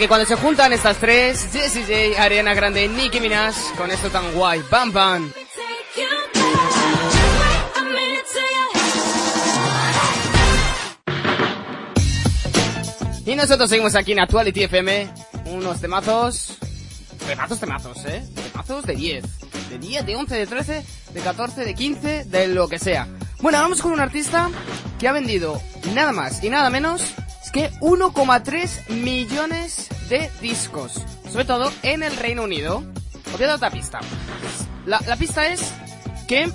que cuando se juntan estas tres, Jessie J, Ariana Grande, Nicki Minaj, con esto tan guay, Bam Bam. Y nosotros seguimos aquí en Actuality FM, unos temazos, temazos, temazos, eh, temazos de 10, de 10, de 11, de 13, de 14, de 15, de lo que sea. Bueno, vamos con un artista que ha vendido nada más y nada menos que 1,3 millones de discos, sobre todo en el Reino Unido. Os voy a dar otra pista. La, la pista es que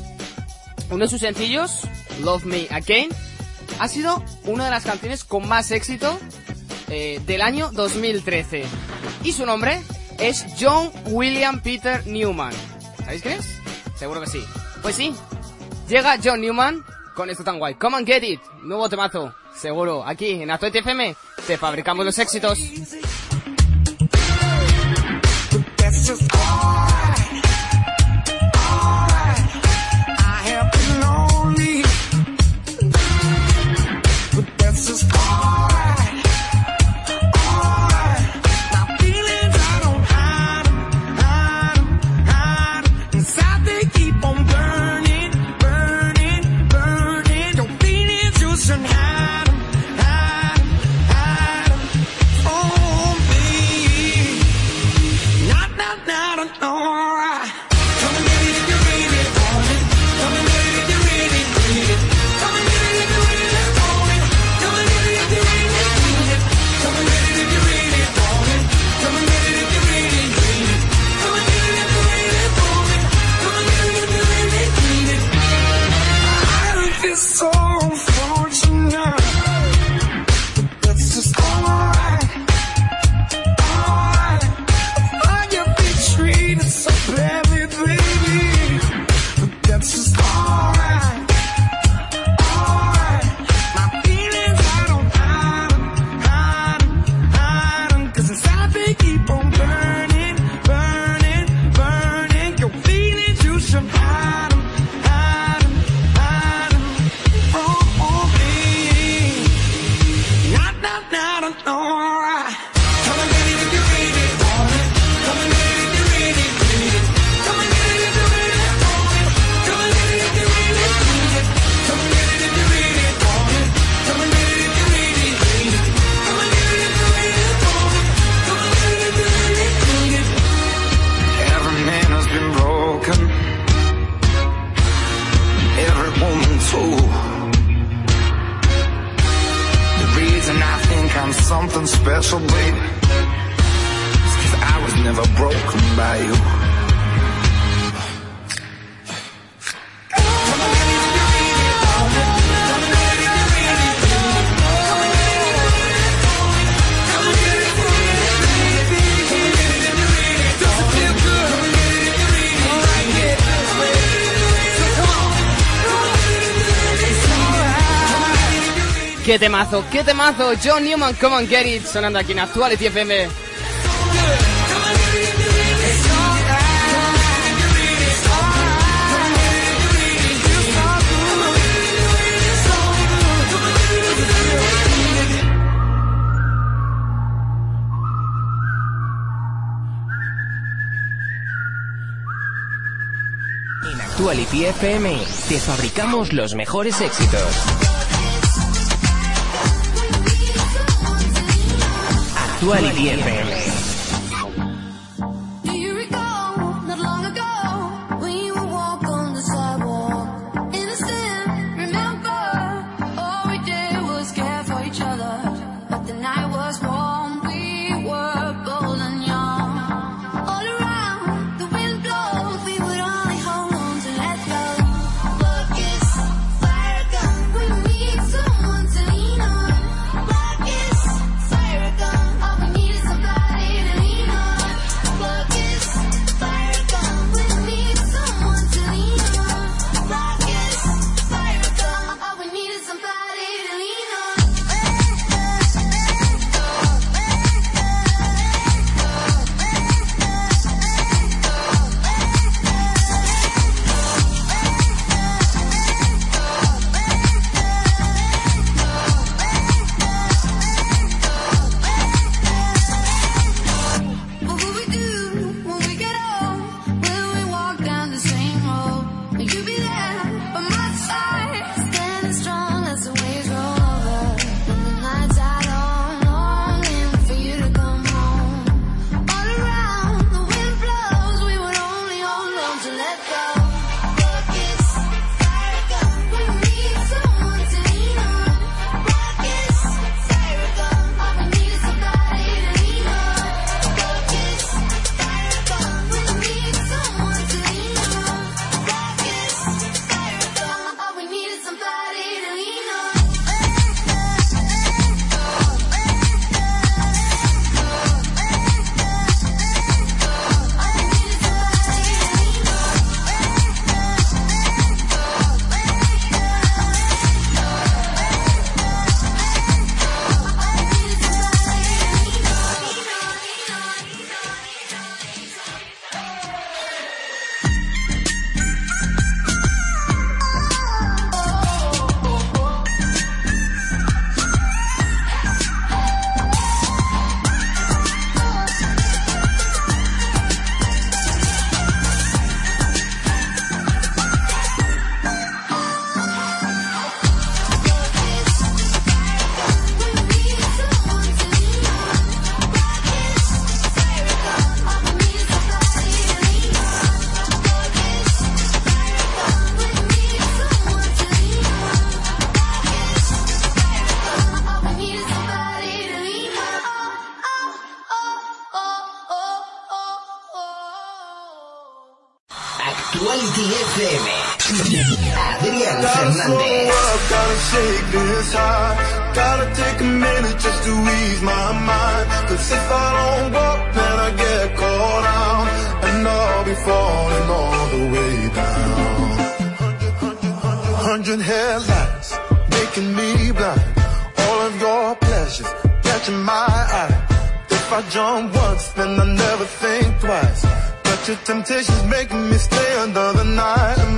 uno de sus sencillos, Love Me Again, ha sido una de las canciones con más éxito eh, del año 2013. Y su nombre es John William Peter Newman. ¿Sabéis quién es? Seguro que sí. Pues sí, llega John Newman con esto tan guay. Come and get it, nuevo temazo. Seguro, aquí en Atoy FM te fabricamos los éxitos. qué temazo, qué temazo. John Newman, come and get it, sonando aquí en Actuality FM. En Actuality FM te fabricamos los mejores éxitos. Actuality FM.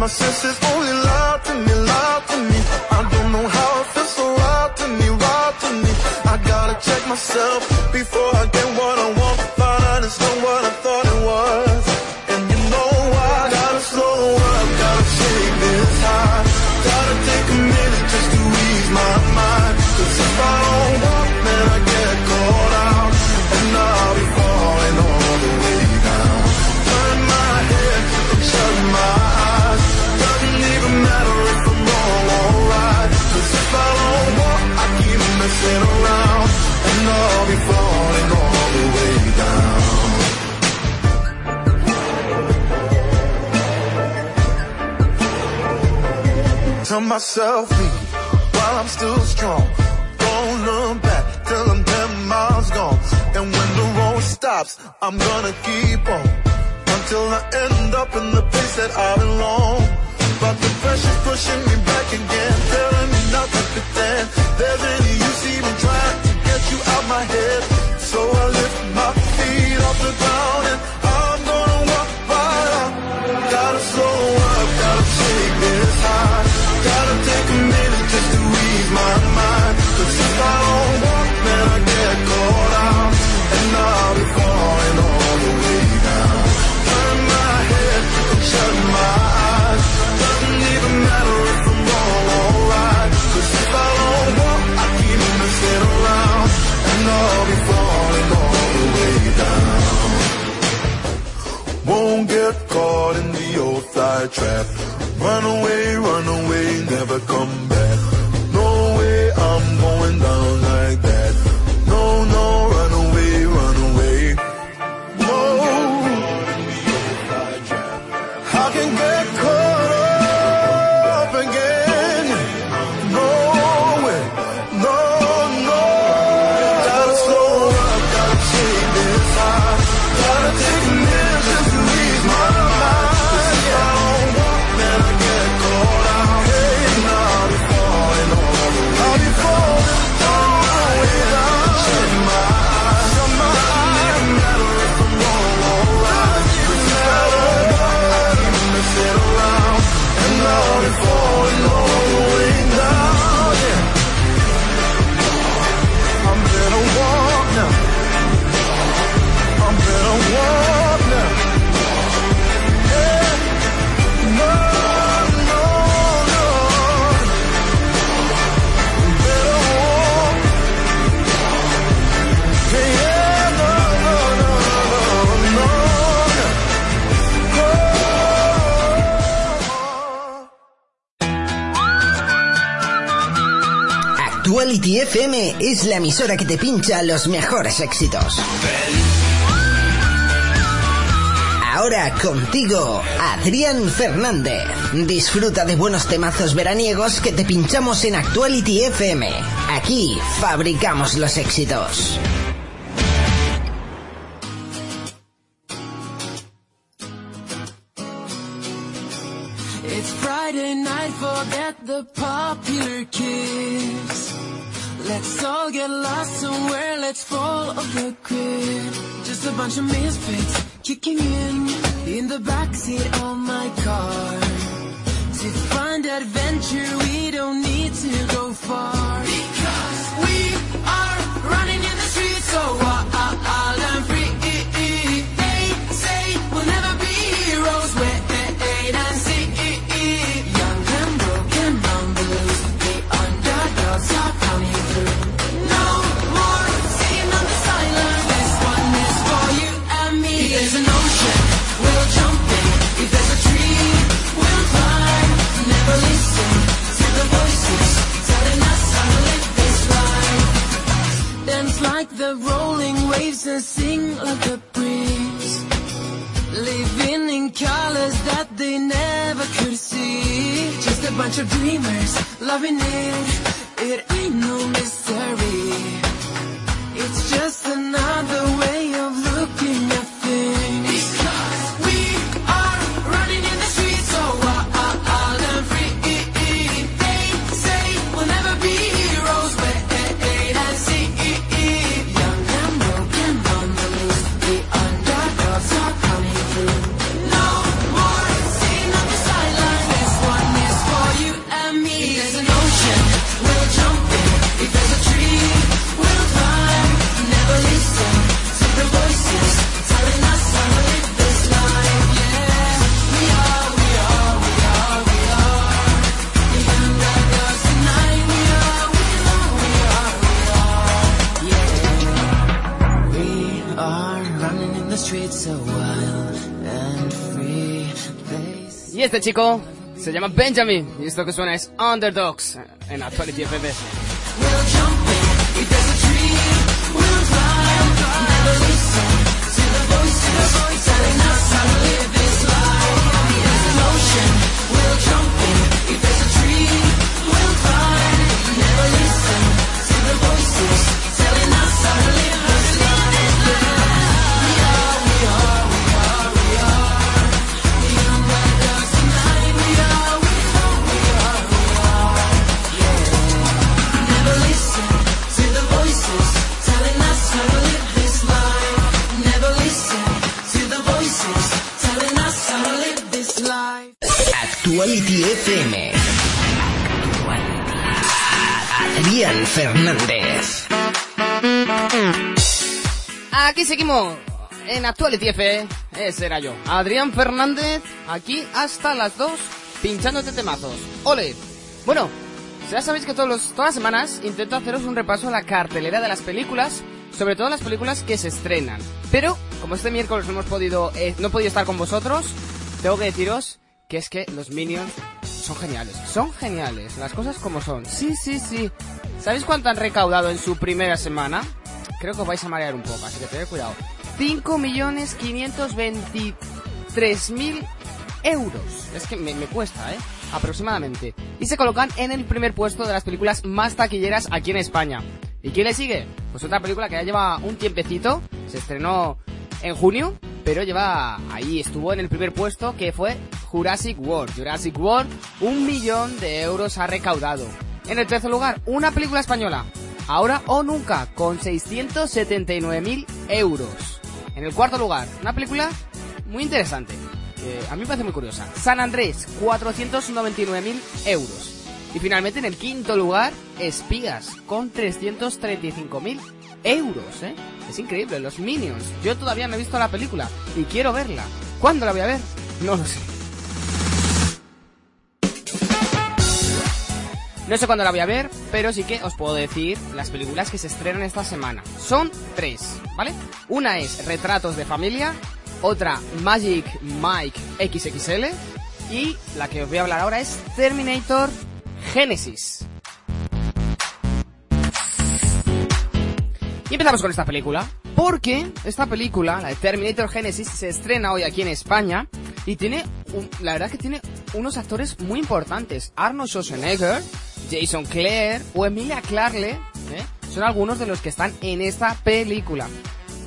my senses only lie to me, lie to me. I don't know how it feels so right to me, right to me. I gotta check myself before I get to myself while I'm still strong. Don't look back till I'm ten miles gone. And when the road stops, I'm gonna keep on until I end up in the place that I belong. But the pressure's pushing me back again, telling me not to pretend there's any use even trying to get you out my head. So I lift my feet off the ground and I'm gonna walk right out. Gotta slow up, gotta take this high. Gotta take a minute just to ease my mind. But if I don't walk, then I get caught out. And I'll be falling all the way down. Turn my head and shut my eyes. Doesn't even matter if I'm wrong or right. Cause if I don't walk, I keep messing around. And I'll be falling all the way down. Won't get caught in the old fly trap Run away, run away, never come back. FM es la emisora que te pincha los mejores éxitos. Ahora contigo, Adrián Fernández. Disfruta de buenos temazos veraniegos que te pinchamos en Actuality FM. Aquí fabricamos los éxitos. Get lost somewhere, let's fall off the grid. Just a bunch of misfits kicking in in the backseat of my car. To find adventure, we don't need to go far. Because we are running in the streets so wild the rolling waves and sing like the breeze. Living in colors that they never could see. Just a bunch of dreamers loving it. It ain't no mystery. Este chico se llama Benjamin. Y esto que suena es Underdogs en Actuality FM. Seguimos en Actuality FM. Ese era yo. Adrián Fernández, aquí hasta las 2, pinchándote temazos. ¡Ole! Bueno, ya sabéis que todas las semanas intento haceros un repaso a la cartelera de las películas, sobre todo las películas que se estrenan. Pero como este miércoles no hemos podido, eh, no podido estar con vosotros, tengo que deciros que es que los Minions son geniales. Son geniales, las cosas como son. Sí, sí, sí. ¿Sabéis cuánto han recaudado en su primera semana? Creo que os vais a marear un poco, así que tened cuidado. 5.523.000 euros. Es que me, me cuesta, ¿eh? Aproximadamente. Y se colocan en el primer puesto de las películas más taquilleras aquí en España. ¿Y quién le sigue? Pues otra película que ya lleva un tiempecito. Se estrenó en junio, pero lleva ahí, estuvo en el primer puesto que fue Jurassic World. Jurassic World, un millón de euros ha recaudado. En el tercer lugar, una película española. Ahora o nunca, con 679.000 euros. En el cuarto lugar, una película muy interesante. que a mí me parece muy curiosa. San Andrés, 499.000 euros. Y finalmente en el quinto lugar, Espías, con 335.000 euros, ¿eh? Es increíble, los Minions. Yo todavía no he visto la película y quiero verla. ¿Cuándo la voy a ver? No lo sé. No sé cuándo la voy a ver, pero sí que os puedo decir las películas que se estrenan esta semana. Son tres, ¿vale? Una es Retratos de Familia, otra Magic Mike XXL y la que os voy a hablar ahora es Terminator Genesis. Y empezamos con esta película, porque esta película, la de Terminator Genesis, se estrena hoy aquí en España y tiene, la verdad que tiene unos actores muy importantes. Arnold Schwarzenegger, Jason Clare o Emilia Clarke, ¿eh? son algunos de los que están en esta película.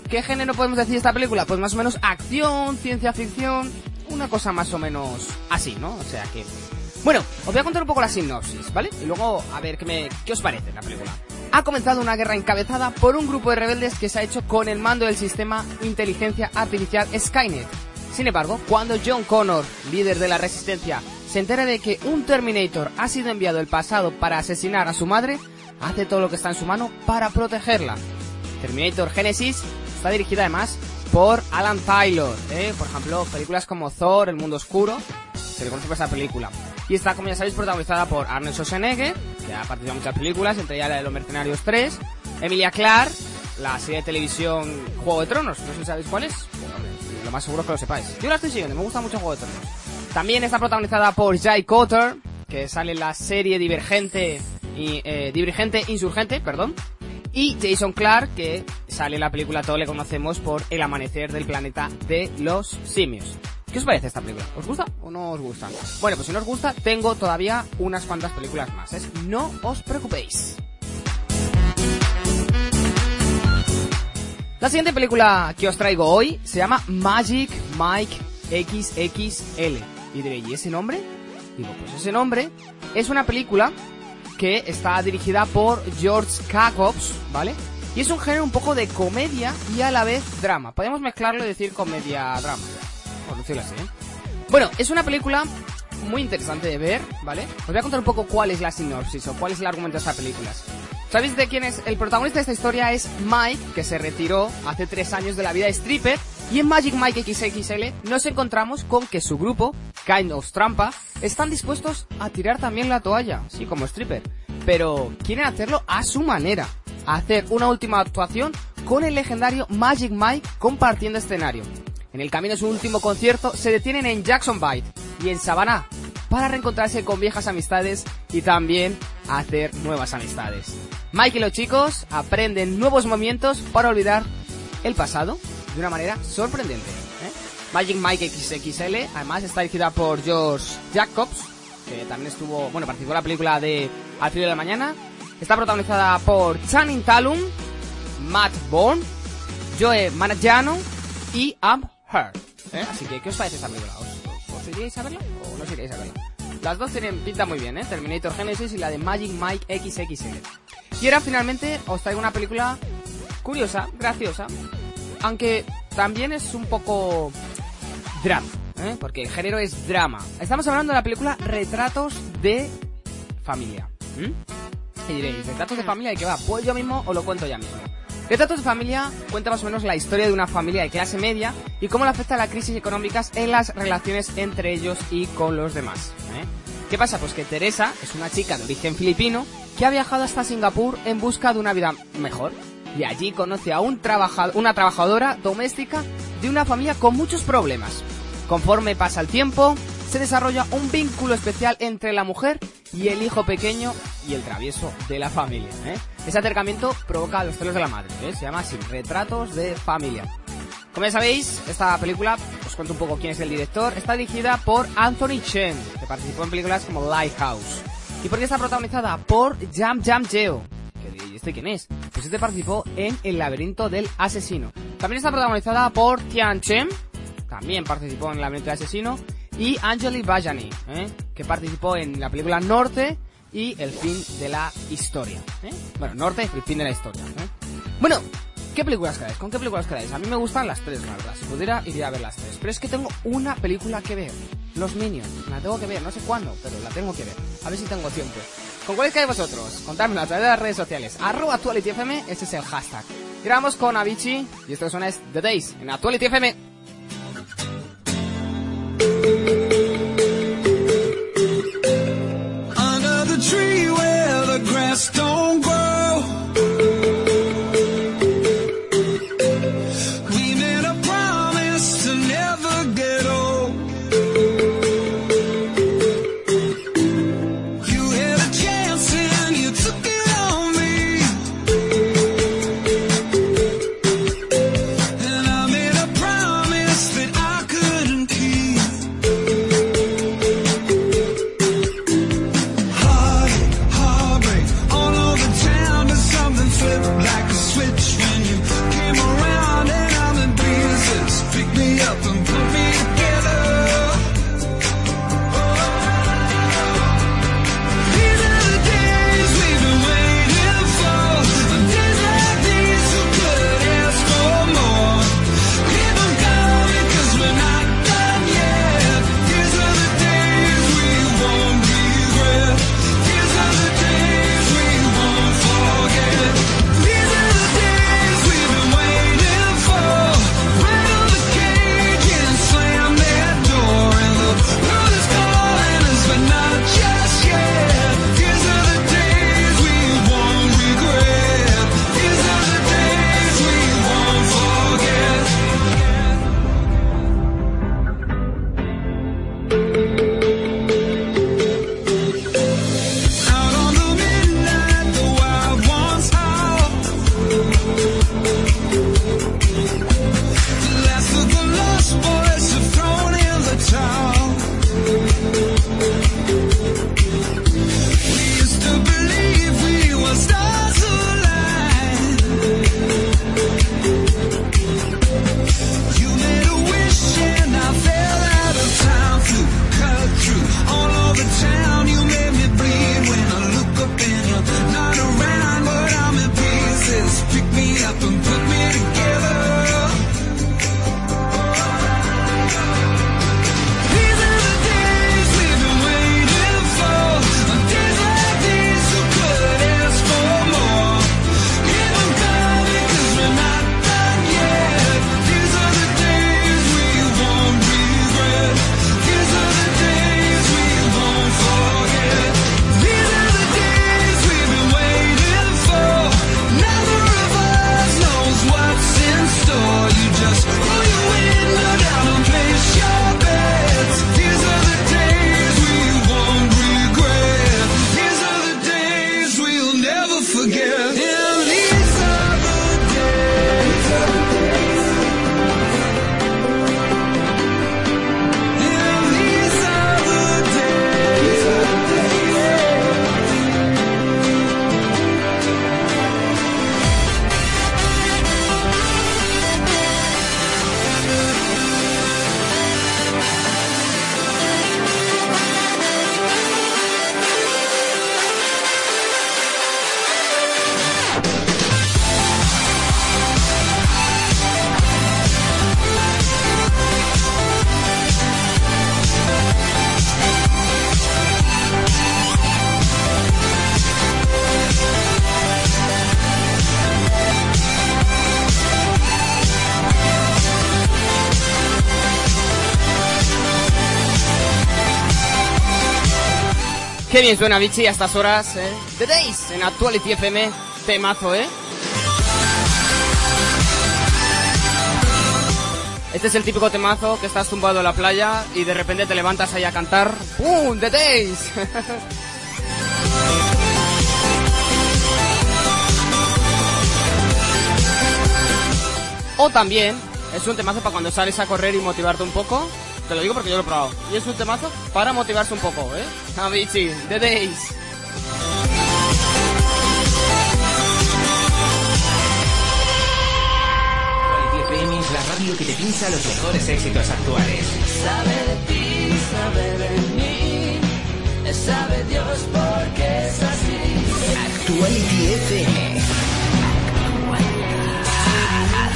¿Qué género podemos decir de esta película? Pues más o menos acción, ciencia ficción, una cosa más o menos así, ¿no? O sea que... Bueno, os voy a contar un poco la sinopsis, ¿vale? Y luego a ver qué, me, qué os parece la película. Ha comenzado una guerra encabezada por un grupo de rebeldes que se ha hecho con el mando del sistema inteligencia artificial Skynet. Sin embargo, cuando John Connor, líder de la resistencia, se entera de que un Terminator ha sido enviado al pasado para asesinar a su madre, hace todo lo que está en su mano para protegerla. Terminator Genesis está dirigida además por Alan Taylor, ¿eh? por ejemplo, películas como Thor, El Mundo Oscuro, se le conoce por esa película. Y está, como ya sabéis, protagonizada por Arnold Schwarzenegger, que ha participado en muchas películas, entre ellas la de Los Mercenarios 3, Emilia Clarke, la serie de televisión Juego de Tronos, no sé si sabéis cuál es, Bueno, lo más seguro es que lo sepáis. Yo la estoy siguiendo, me gusta mucho Juego de Tronos. También está protagonizada por Jai Cotter, que sale en la serie Divergente, y, eh, Divergente Insurgente, perdón, y Jason Clark, que sale en la película, todos le conocemos por El amanecer del planeta de los simios. ¿Qué os parece esta película? ¿Os gusta o no os gusta? Bueno, pues si no os gusta, tengo todavía unas cuantas películas más. ¿eh? No os preocupéis. La siguiente película que os traigo hoy se llama Magic Mike XXL. Y diréis, ¿y ese nombre? Digo, pues ese nombre es una película que está dirigida por George Jacobs, ¿vale? Y es un género un poco de comedia y a la vez drama. Podemos mezclarlo y decir comedia-drama, por decirlo así, ¿eh? Bueno, es una película muy interesante de ver, ¿vale? Os voy a contar un poco cuál es la sinopsis o cuál es el argumento de esta película. ¿Sabéis de quién es? El protagonista de esta historia es Mike, que se retiró hace tres años de la vida de stripper. Y en Magic Mike XXL nos encontramos con que su grupo, Kind of Trampa, están dispuestos a tirar también la toalla, sí, como stripper. Pero quieren hacerlo a su manera. Hacer una última actuación con el legendario Magic Mike compartiendo escenario. En el camino de su último concierto se detienen en Jacksonville y en Savannah para reencontrarse con viejas amistades y también hacer nuevas amistades. Mike y los chicos aprenden nuevos movimientos para olvidar el pasado de una manera sorprendente. ¿eh? Magic Mike XXL además está dirigida por George Jacobs, que también estuvo, bueno, participó en la película de Al filo de la mañana. Está protagonizada por Channing Tatum, Matt Bourne, Joe Manganiello y Am. ¿eh? Así que, ¿qué os parece esta película? ¿Os, os iríais a verla o no os iríais a verla? Las dos tienen pinta muy bien, ¿eh? Terminator Genesis y la de Magic Mike XXL. Y ahora finalmente os traigo una película curiosa, graciosa, aunque también es un poco drama, ¿eh? porque el género es drama. Estamos hablando de la película Retratos de Familia. ¿m? Y diréis, ¿retratos de familia de qué va? Pues yo mismo os lo cuento ya mismo. Retratos de familia cuenta más o menos la historia de una familia de clase media y cómo le afecta la crisis económicas en las relaciones entre ellos y con los demás. ¿eh? ¿Qué pasa? Pues que Teresa es una chica de origen filipino que ha viajado hasta Singapur en busca de una vida mejor. Y allí conoce a un trabaja- una trabajadora doméstica de una familia con muchos problemas. Conforme pasa el tiempo, se desarrolla un vínculo especial entre la mujer y el hijo pequeño y el travieso de la familia. ¿eh? Ese acercamiento provoca los celos de la madre, ¿eh? se llama así, Retratos de Familia. Como ya sabéis, esta película, os cuento un poco quién es el director, está dirigida por Anthony Chen, que participó en películas como Lighthouse. ¿Y por qué está protagonizada? Por Jam Jam Jeo. Que diréis, ¿y este quién es? Pues este participó en El laberinto del asesino. También está protagonizada por Tian Chen, también participó en El laberinto del asesino, y Angeli Bajani, ¿eh? que participó en la película Norte y El fin de la historia. ¿eh? Bueno, Norte El fin de la historia. ¿eh? Bueno, ¿qué películas quedáis? ¿Con qué películas quedáis? A mí me gustan las tres, la verdad. Si pudiera, iría a ver las tres. Pero es que tengo una película que ver. Los Minions. La tengo que ver, no sé cuándo, pero la tengo que ver. A ver si tengo tiempo. ¿Con cuáles quedáis vosotros? Contádmelo a través de las redes sociales. Arroba ActualityFM, ese es el hashtag. Vamos con Avicii, y esto suena es The Days, en ActualityFM. Bien suena Vichy a estas horas, ¿eh? The Days en Actuality FM. Temazo, ¿eh? Este es el típico temazo que estás tumbado en la playa y de repente te levantas ahí a cantar. ¡Pum! ¡The Days! o también es un temazo para cuando sales a correr y motivarte un poco te lo digo porque yo lo he probado. Y es un temazo para motivarse un poco, ¿eh? Avicii, The Days. Es la radio que te pincha los mejores éxitos actuales. Sabe de ti, sabe de mí, sabe Dios porque es así. Actuality FM.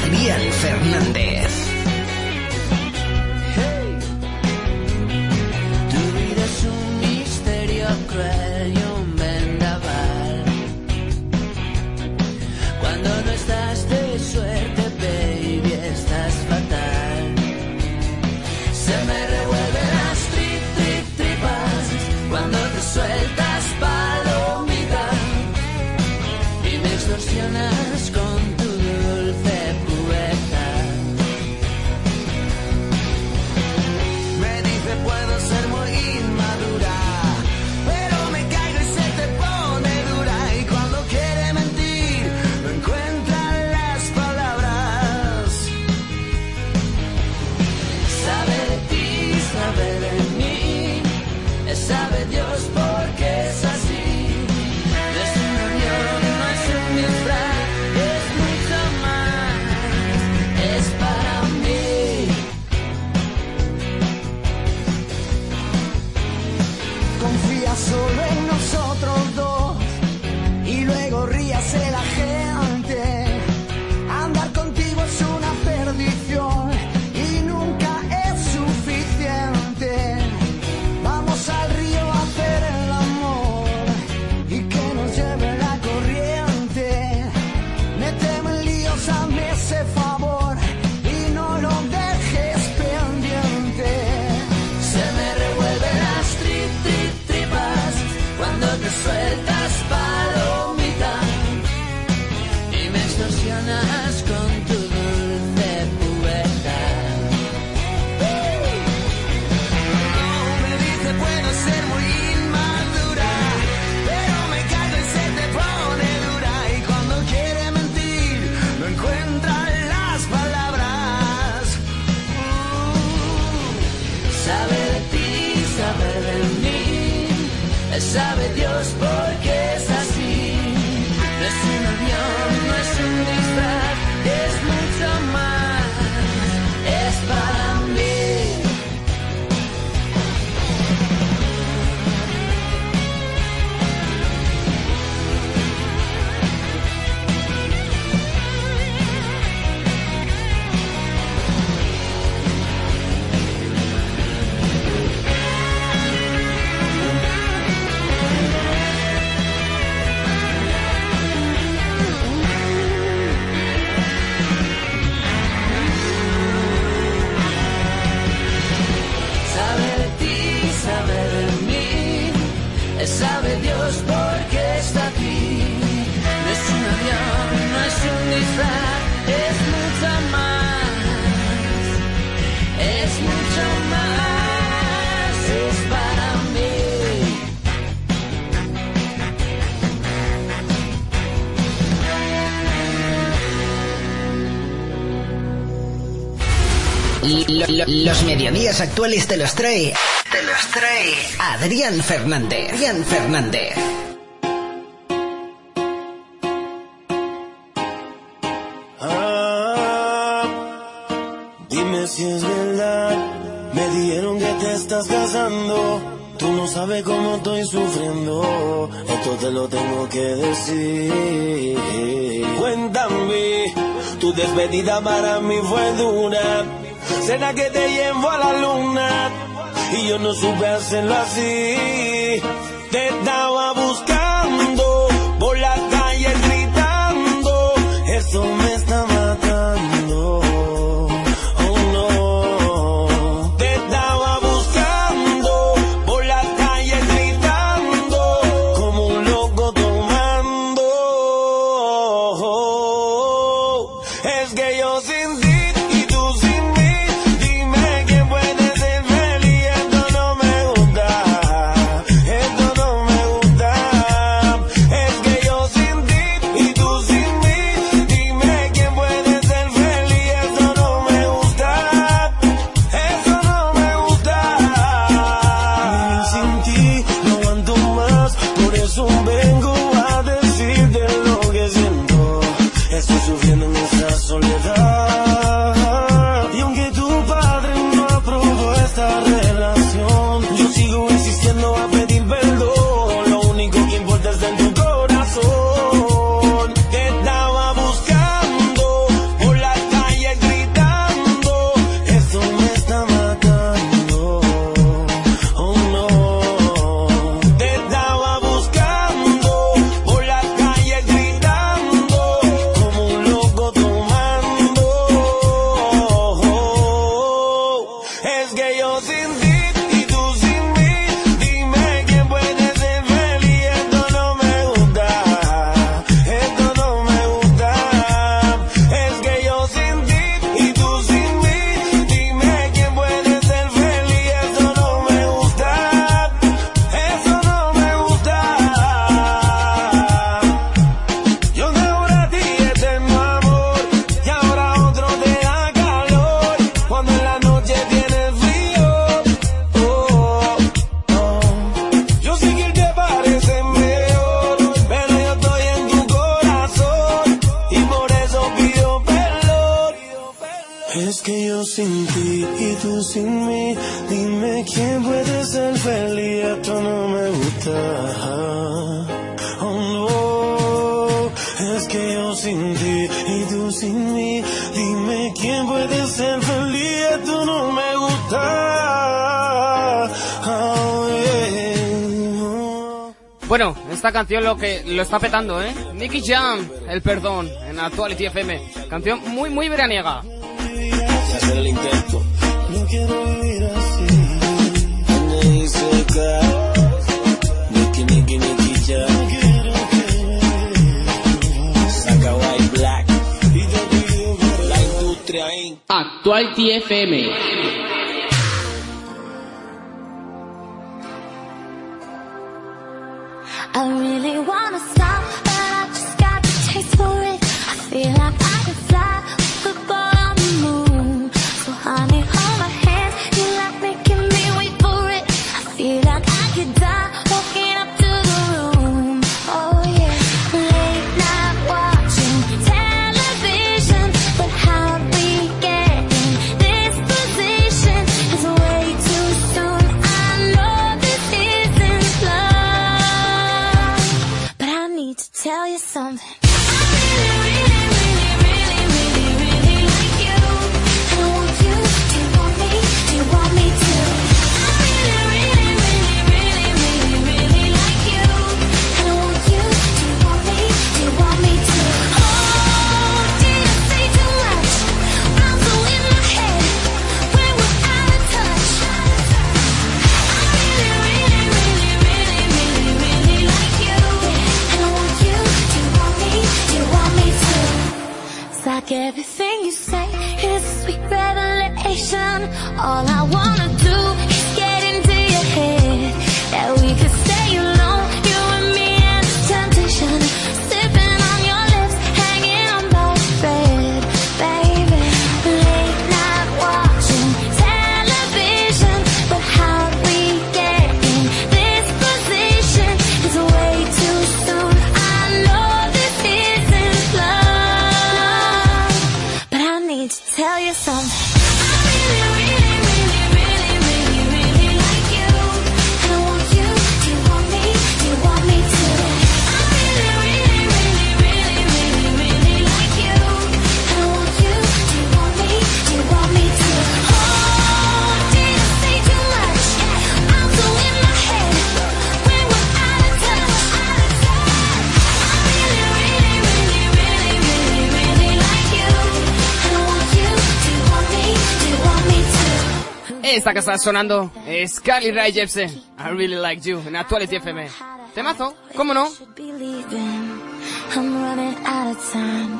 Adrián Fernández. thread. Los mediodías actuales te los trae. Te los trae Adrián Fernández. Adrián Fernández. Ah, dime si es verdad. Me dijeron que te estás casando. Tú no sabes cómo estoy sufriendo. Esto te lo tengo que decir. Cuéntame, tu despedida para mí fue dura. Será que te llevo a la luna. Y yo no supe hacerlo así. Canción lo que lo está petando, ¿eh? Nicky Jam, El Perdón, en Actuality FM. Canción muy, muy veraniega. Actuality FM. Esta que está sonando es Carly Rae Jepsen, I Really Like You, en Actuality FM. Temazo, ¿cómo no? I'm running out of time.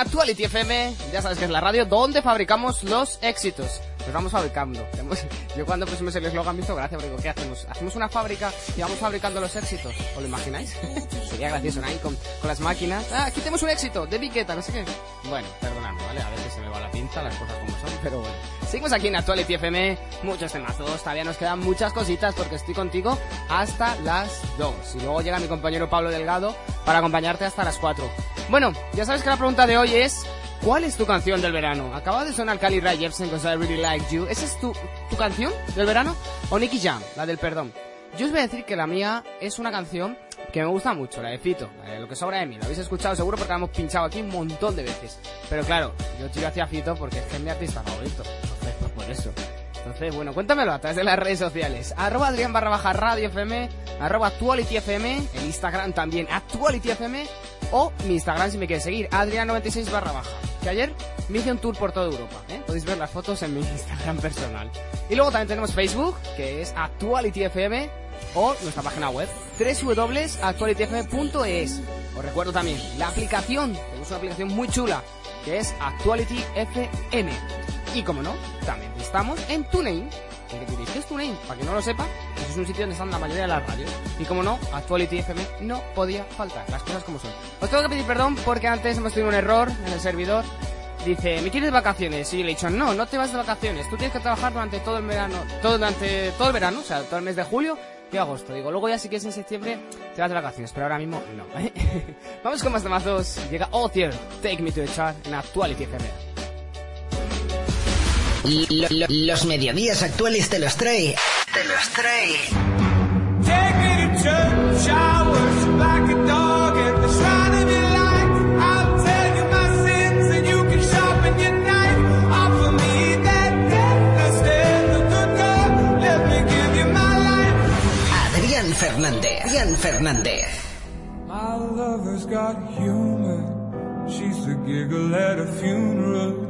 Actuality FM. Ya sabes que es la radio donde fabricamos los éxitos. Los vamos fabricando. Yo cuando pusimos el eslogan me hizo gracia porque ¿qué hacemos? ¿Hacemos una fábrica y vamos fabricando los éxitos? ¿Os lo imagináis? Sería gracioso, ¿no? Con, con las máquinas. Ah, aquí tenemos un éxito de Viqueta, no sé qué. Bueno, perdonadme, ¿vale? A veces se me va la pinta, las cosas como son, pero bueno. Seguimos aquí en Actuality FM, muchos temazos, todavía nos quedan muchas cositas porque estoy contigo hasta las 2. Y luego llega mi compañero Pablo Delgado para acompañarte hasta las 4. Bueno, ya sabes que la pregunta de hoy es ¿Cuál es tu canción del verano? Acaba de sonar Cali Rae Jepsen con I Really Like You. ¿Esa es tu, tu canción del verano? ¿O Nicky Jam, la del perdón? Yo os voy a decir que la mía es una canción que me gusta mucho, la de Fito, Lo que sobra de mí. La habéis escuchado seguro porque la hemos pinchado aquí un montón de veces. Pero claro, yo tiro hacia Fito porque es que es mi artista favorito. Entonces, pues eso. Entonces, bueno, cuéntamelo a través de las redes sociales. Arroba Adrián barra baja Radio FM, arroba Actuality FM, el Instagram también Actuality FM, o mi Instagram si me quieres seguir, Adrián96 barra baja. Que ayer me hice un tour por toda Europa, ¿eh? Podéis ver las fotos en mi Instagram personal. Y luego también tenemos Facebook, que es Actuality FM, o nuestra página web, www.actualityfm.es. Os recuerdo también la aplicación, tenemos una aplicación muy chula, que es Actuality FM. Y como no, también estamos en TuneIn. ¿Qué es TuneIn? Para que no lo sepa, es un sitio donde están la mayoría de las radios. Y como no, Actuality FM no podía faltar, las cosas como son. Os tengo que pedir perdón porque antes hemos tenido un error en el servidor. Dice, ¿me quieres vacaciones? Y yo le he dicho, no, no te vas de vacaciones. Tú tienes que trabajar durante todo el verano, todo durante todo el verano, o sea, todo el mes de julio y agosto. Digo, luego ya si quieres en septiembre te vas de vacaciones, pero ahora mismo no. ¿eh? Vamos con más temazos. Llega Otier, Take Me to the Chart en Actuality FM. Lo- lo- los mediodías actuales te los trae. Te los trae. Take me to church, I worship like a dog at the shrine of your light. I'll tell you my sins and you can sharpen your knife. Offer me that deathless death, the good God. Let me give you my life. Adrián Fernández. Adrián Fernández. My lover's got humor. She's the giggle at a funeral.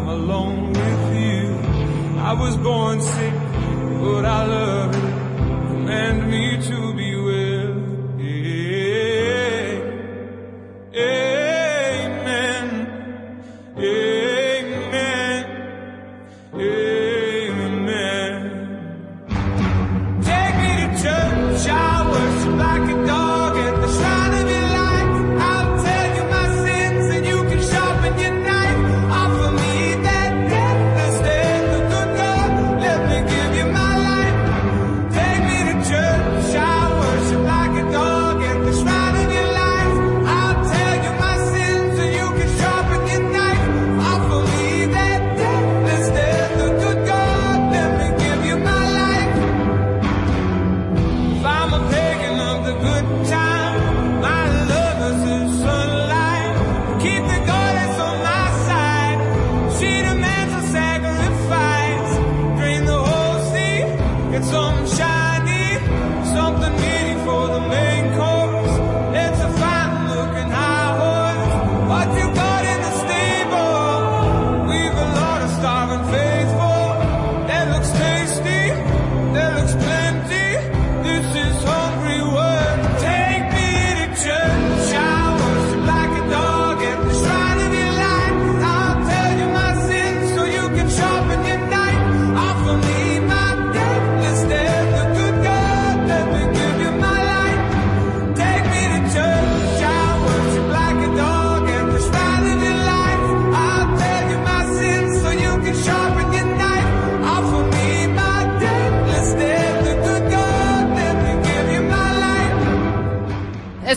I'm alone with you. I was born sick, but I love it. Command me to be well. Amen.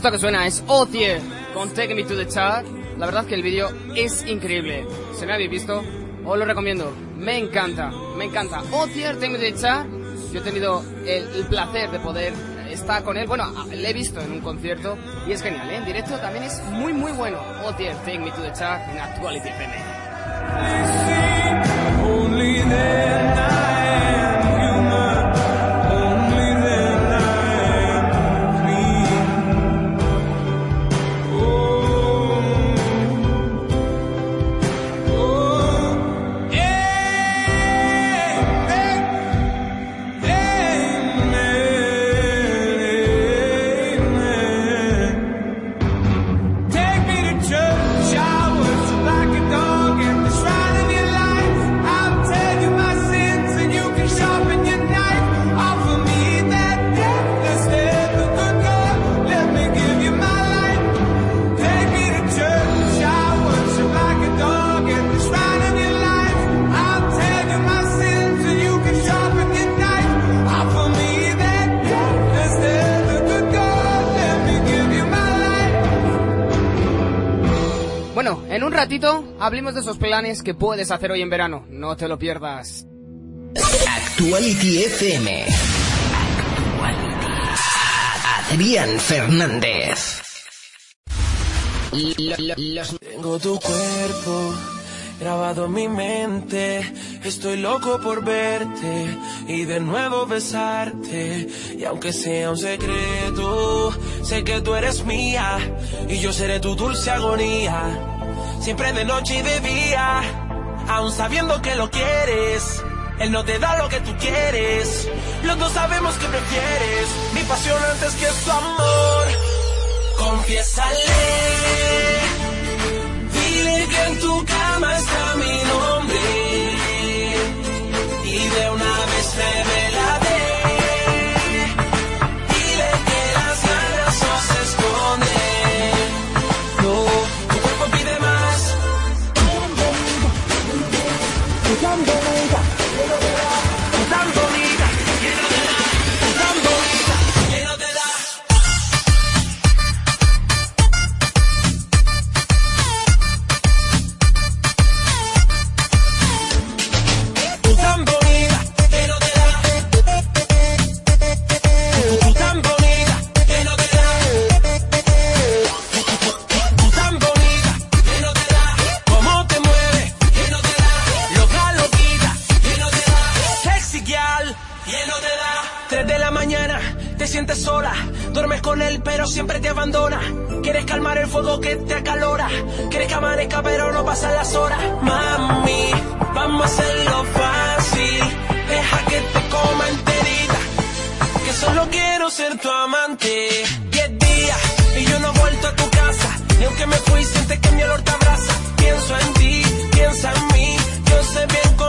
Esto que suena es Otier con Take Me to the Chart. La verdad que el vídeo es increíble. Si no habéis visto, os lo recomiendo. Me encanta, me encanta. Otier, Take Me to the Chart. Yo he tenido el, el placer de poder estar con él. Bueno, le he visto en un concierto y es genial, ¿eh? En directo también es muy, muy bueno. Otier, Take Me to the Chart en Actuality FM. Ratito hablemos de esos planes que puedes hacer hoy en verano. No te lo pierdas. Actuality FM. Adrián Fernández. Tengo tu cuerpo grabado en mi mente. Estoy loco por verte y de nuevo besarte. Y aunque sea un secreto, sé que tú eres mía y yo seré tu dulce agonía. Siempre de noche y de día, aún sabiendo que lo quieres. Él no te da lo que tú quieres. Los dos sabemos que prefieres mi pasión antes que su amor. Confiésale. Dile que en tu cama está mi nombre. Y de una vez revélate. Quieres calmar el fuego que te acalora. Quieres que amanezca, pero no pasan las horas. Mami, vamos a hacerlo fácil. Deja que te coma enterita. Que solo quiero ser tu amante. Diez días y yo no he vuelto a tu casa. Y aunque me fui, sientes que mi olor te abraza. Pienso en ti, piensa en mí. Yo sé bien cómo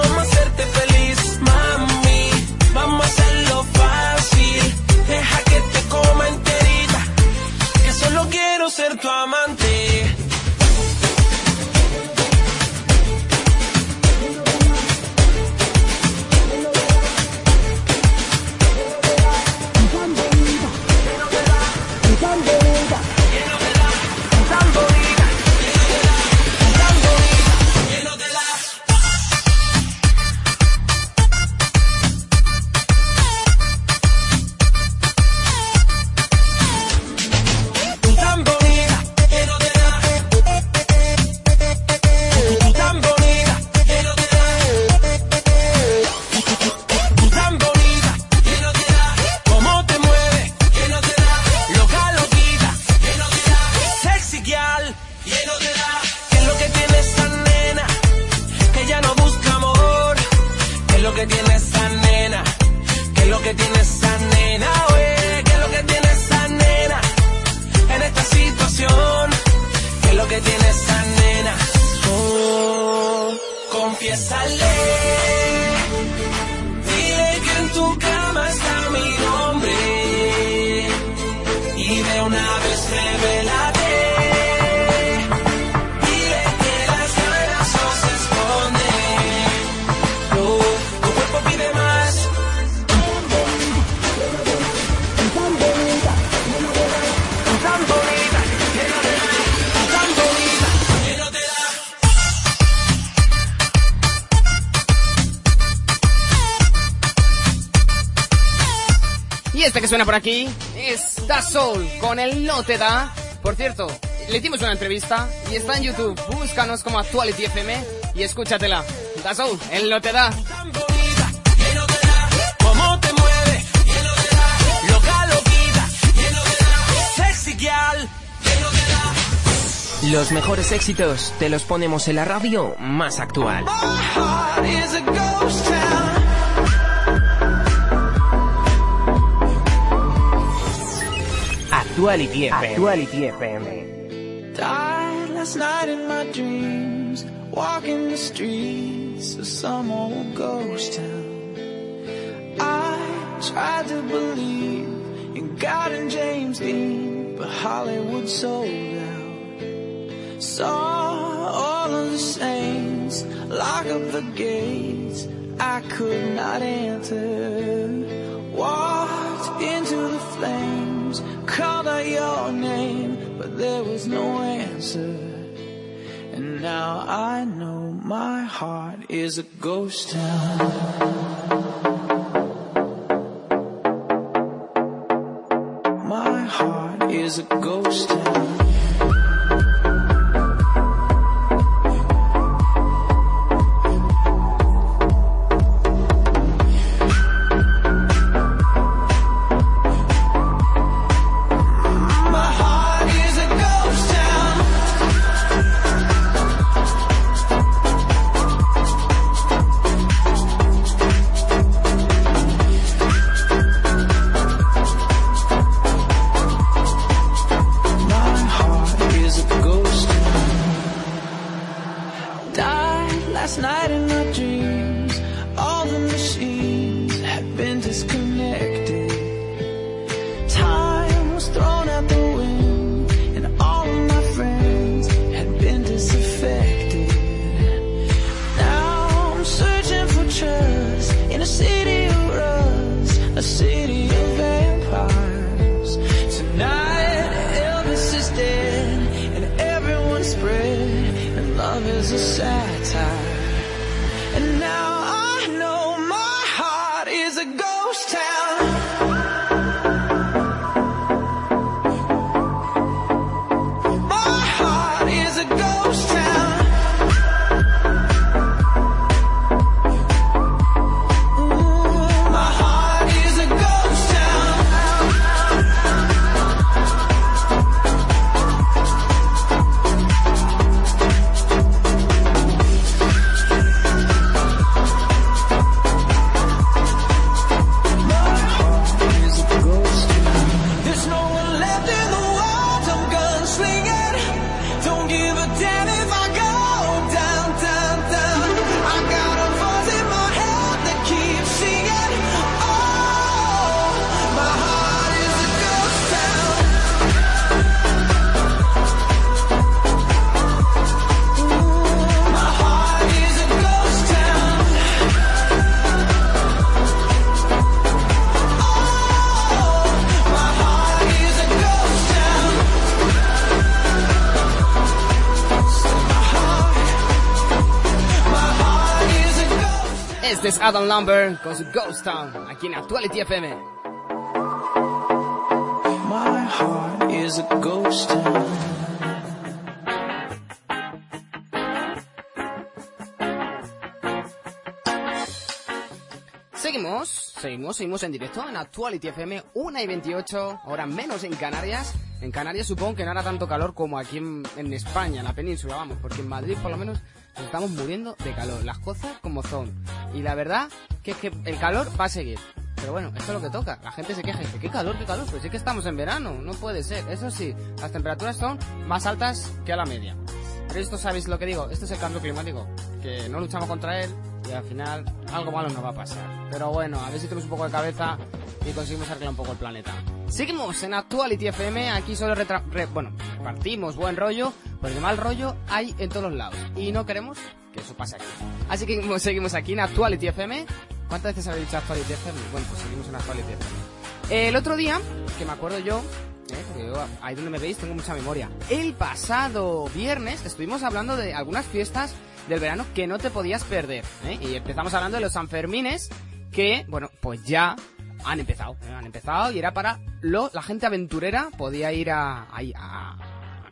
Soul con el No Te Da. Por cierto, le dimos una entrevista y está en YouTube. Búscanos como Actuality FM y escúchatela. Da Soul, el No Te Da. Los mejores éxitos te los ponemos en la radio más actual. Actuality FM. Actuality FM. Died last night in my dreams, walking the streets of some old ghost town. I tried to believe in God and James Dean, but Hollywood sold out. Saw all of the saints lock up the gates I could not enter. There was no answer. And now I know my heart is a ghost town. Este es Adam Lambert con su Ghost Town, aquí en Actuality FM. My heart is a ghost town. Seguimos, seguimos, seguimos en directo en Actuality FM, 1 y 28, ahora menos en Canarias. En Canarias supongo que no hará tanto calor como aquí en, en España, en la península, vamos, porque en Madrid por lo menos nos estamos muriendo de calor, las cosas como son. Y la verdad que es que el calor va a seguir. Pero bueno, esto es lo que toca. La gente se queja y dice, qué calor, qué calor. Pues sí que estamos en verano, no puede ser. Eso sí, las temperaturas son más altas que a la media. Pero esto sabéis lo que digo, esto es el cambio climático. Que no luchamos contra él y al final algo malo nos va a pasar. Pero bueno, a ver si tenemos un poco de cabeza y conseguimos arreglar un poco el planeta. Seguimos en Actuality FM, aquí solo re- bueno, partimos buen rollo, porque mal rollo hay en todos los lados. Y no queremos que eso pase aquí. Así que seguimos aquí en Actuality FM. ¿Cuántas veces habéis dicho Actuality FM? Bueno, pues seguimos en Actuality FM. El otro día, que me acuerdo yo, ¿eh? porque yo ahí donde me veis tengo mucha memoria. El pasado viernes estuvimos hablando de algunas fiestas del verano que no te podías perder. ¿eh? Y empezamos hablando de los Sanfermines, que, bueno, pues ya han empezado. ¿eh? Han empezado y era para lo, la gente aventurera, podía ir a, ahí a,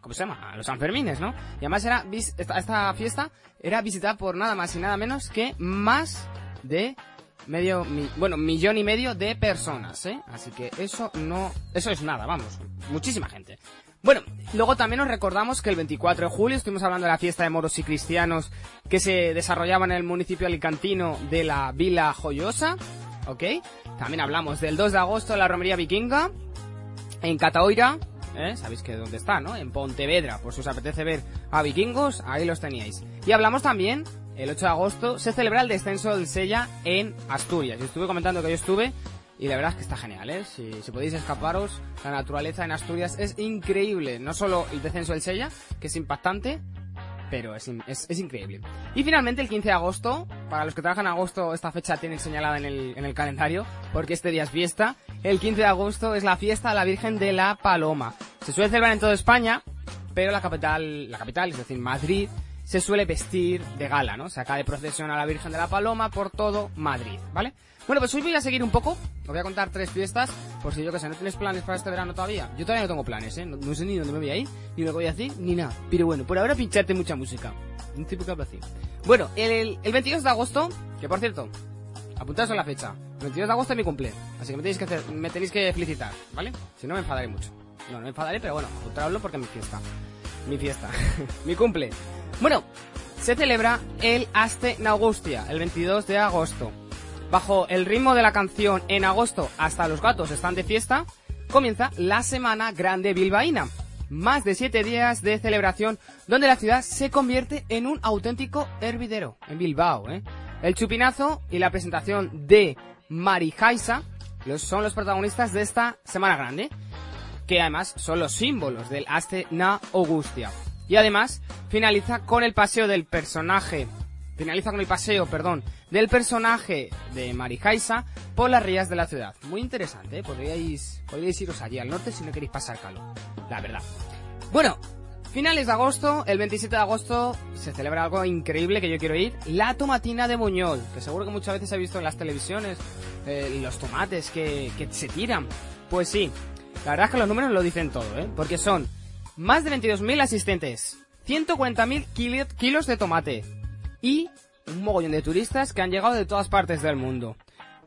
¿cómo se llama? Los Sanfermines, ¿no? Y además era, esta, esta fiesta era visitada por nada más y nada menos que más de medio, mi- bueno, millón y medio de personas, ¿eh? Así que eso no, eso es nada, vamos, muchísima gente. Bueno, luego también nos recordamos que el 24 de julio estuvimos hablando de la fiesta de moros y cristianos que se desarrollaba en el municipio alicantino de la Vila Joyosa, ¿ok? También hablamos del 2 de agosto de la romería vikinga en Cataoira, ¿eh? Sabéis que dónde está, ¿no? En Pontevedra, por si os apetece ver a vikingos, ahí los teníais. Y hablamos también, el 8 de agosto, se celebra el descenso del Sella en Asturias. Y estuve comentando que yo estuve, y la verdad es que está genial, ¿eh? Si, si podéis escaparos, la naturaleza en Asturias es increíble. No solo el descenso del Sella, que es impactante, pero es, es, increíble. Y finalmente el 15 de agosto, para los que trabajan en agosto, esta fecha tienen señalada en el, en el calendario, porque este día es fiesta. El 15 de agosto es la fiesta de la Virgen de la Paloma. Se suele celebrar en toda España, pero la capital, la capital, es decir, Madrid, se suele vestir de gala, ¿no? Saca de procesión a la Virgen de la Paloma por todo Madrid, ¿vale? Bueno, pues hoy voy a seguir un poco. Os voy a contar tres fiestas, por si yo que sé, no tienes planes para este verano todavía. Yo todavía no tengo planes, ¿eh? No, sé ni dónde me voy a ir, ni lo que voy a hacer, ni nada. Pero bueno, por ahora pincharte mucha música. Un tipo que. Bueno, el, el 22 de agosto, que por cierto, apuntaos a la fecha. El 22 de agosto es mi cumple, así que me tenéis que, hacer- me tenéis que felicitar, ¿vale? Si no me enfadaré mucho. No, no me enfadaré, pero bueno, apuntadlo porque es mi fiesta. Mi fiesta. mi cumple. Bueno, se celebra el Aste Augustia, el 22 de agosto. Bajo el ritmo de la canción En agosto hasta los gatos están de fiesta, comienza la Semana Grande Bilbaína. Más de siete días de celebración donde la ciudad se convierte en un auténtico hervidero, en Bilbao, ¿eh? El chupinazo y la presentación de Mari Jaisa los- son los protagonistas de esta Semana Grande, que además son los símbolos del Aste Na Augustia. Y además finaliza con el paseo del personaje, finaliza con el paseo, perdón, del personaje de Marijaisa por las rías de la ciudad. Muy interesante, ¿eh? podríais, podríais iros allí al norte si no queréis pasar calor, la verdad. Bueno, finales de agosto, el 27 de agosto, se celebra algo increíble que yo quiero ir, la tomatina de Buñol, que seguro que muchas veces he visto en las televisiones, eh, los tomates que, que se tiran. Pues sí, la verdad es que los números lo dicen todo, ¿eh? Porque son más de 22.000 asistentes, 140.000 kili- kilos de tomate y un mogollón de turistas que han llegado de todas partes del mundo.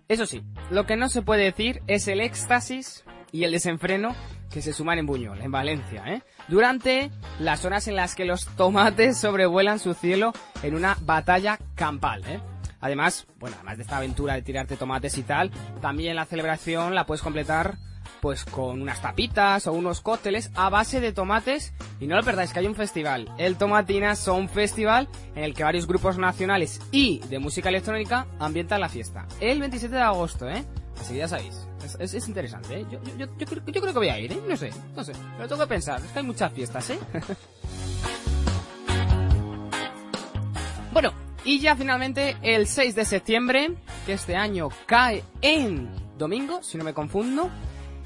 Eso sí, lo que no se puede decir es el éxtasis y el desenfreno que se suman en Buñol, en Valencia, ¿eh? Durante las horas en las que los tomates sobrevuelan su cielo en una batalla campal, ¿eh? Además, bueno, además de esta aventura de tirarte tomates y tal, también la celebración la puedes completar pues con unas tapitas o unos cócteles a base de tomates y no lo perdáis que hay un festival, el Tomatina Sound Festival en el que varios grupos nacionales y de música electrónica ambientan la fiesta. El 27 de agosto, ¿eh? Así que ya sabéis. Es, es- es interesante, ¿eh? Yo, yo, yo creo que voy a ir, ¿eh? No sé, no sé. Lo tengo que pensar. Es que hay muchas fiestas, ¿eh? bueno, y ya finalmente el 6 de septiembre, que este año cae en domingo, si no me confundo,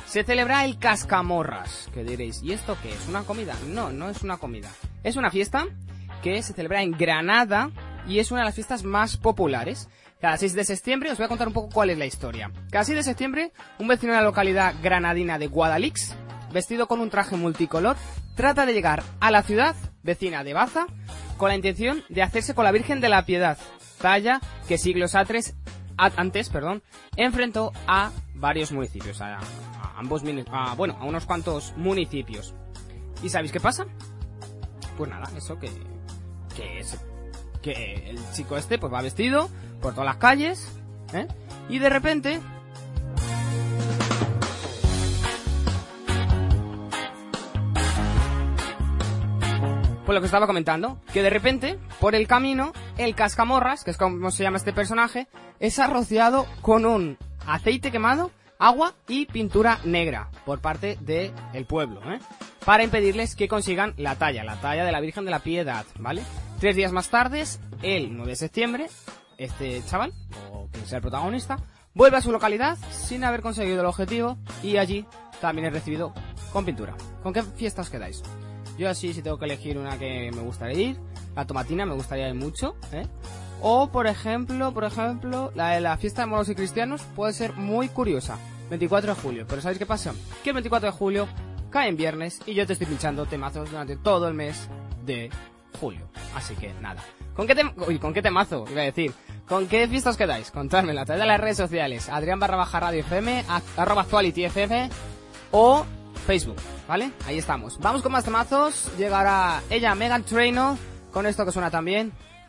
se celebra el Cascamorras. Que diréis, ¿y esto qué es? ¿Una comida? No, no es una comida. Es una fiesta que se celebra en Granada y es una de las fiestas más populares. Cada 6 de septiembre os voy a contar un poco cuál es la historia. Cada 6 de septiembre, un vecino de la localidad granadina de Guadalix, vestido con un traje multicolor, trata de llegar a la ciudad vecina de Baza con la intención de hacerse con la Virgen de la Piedad, talla que siglos atres- antes perdón, enfrentó a varios municipios, a, a ambos, a, bueno, a unos cuantos municipios. ¿Y sabéis qué pasa? Pues nada, eso que, que, es- que el chico este pues va vestido por todas las calles, ¿eh? Y de repente Pues lo que estaba comentando, que de repente, por el camino, el cascamorras, que es como se llama este personaje, es arrociado con un aceite quemado, agua y pintura negra por parte del el pueblo, ¿eh? Para impedirles que consigan la talla, la talla de la Virgen de la Piedad, ¿vale? Tres días más tarde, el 9 de septiembre, este chaval, o quien sea el protagonista, vuelve a su localidad sin haber conseguido el objetivo y allí también es recibido con pintura. ¿Con qué fiestas quedáis? Yo así, si tengo que elegir una que me gustaría ir, la tomatina me gustaría ir mucho, ¿eh? O, por ejemplo, por ejemplo, la de la fiesta de moros y cristianos puede ser muy curiosa. 24 de julio. Pero ¿sabéis qué pasa? Que el 24 de julio cae en viernes y yo te estoy pinchando temazos durante todo el mes de julio. Así que nada. ¿Con qué, tem- Uy, ¿con qué temazo? Iba a decir. ¿Con qué fiesta os quedáis? Contádmelo a las redes sociales. Adrián barra baja radio FM, arroba actuality FM o Facebook, ¿vale? Ahí estamos. Vamos con más temazos. Llegará ella, Megan Trainor, con esto que suena también.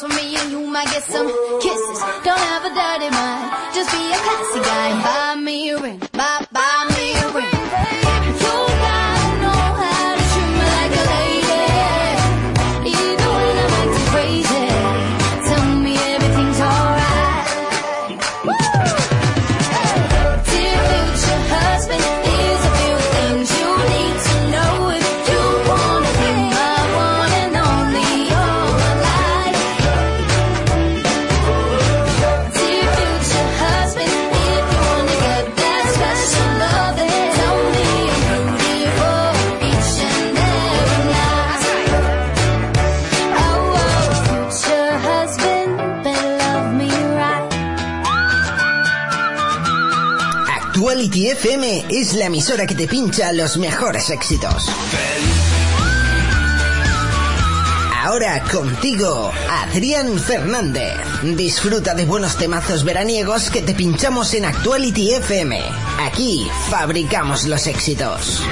for me and you might get some kisses. Don't have a dirty mind, just be a classy guy. Buy me a ring, bye bye. emisora que te pincha los mejores éxitos. Ahora contigo, Adrián Fernández. Disfruta de buenos temazos veraniegos que te pinchamos en Actuality FM. Aquí fabricamos los éxitos.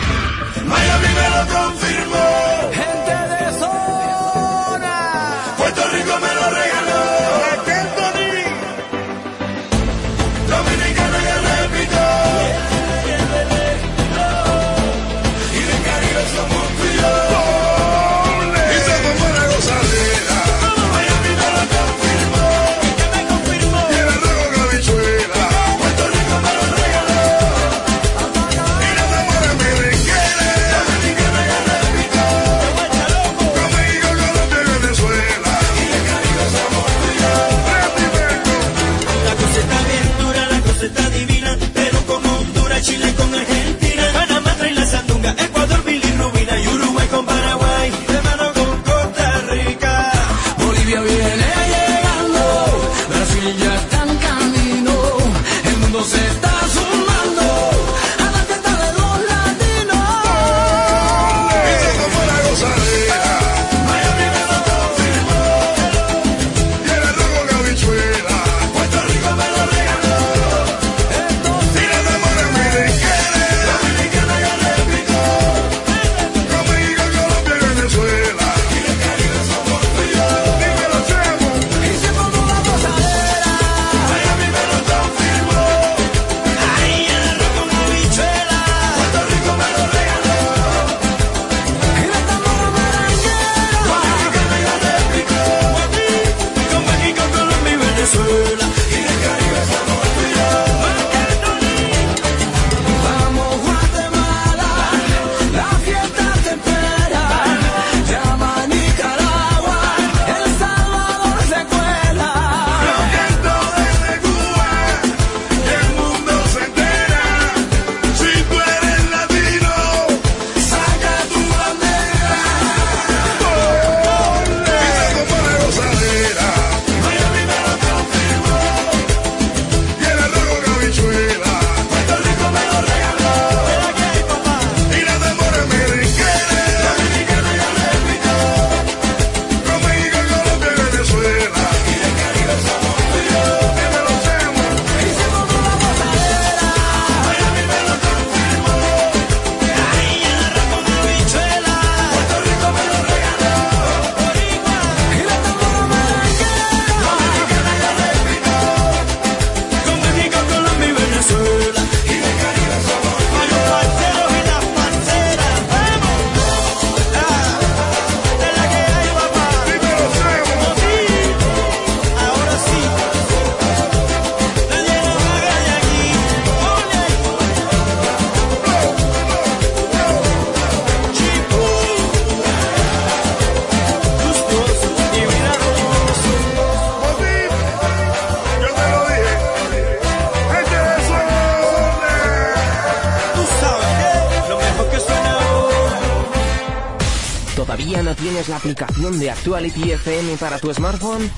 Actuality FM para tu smartphone?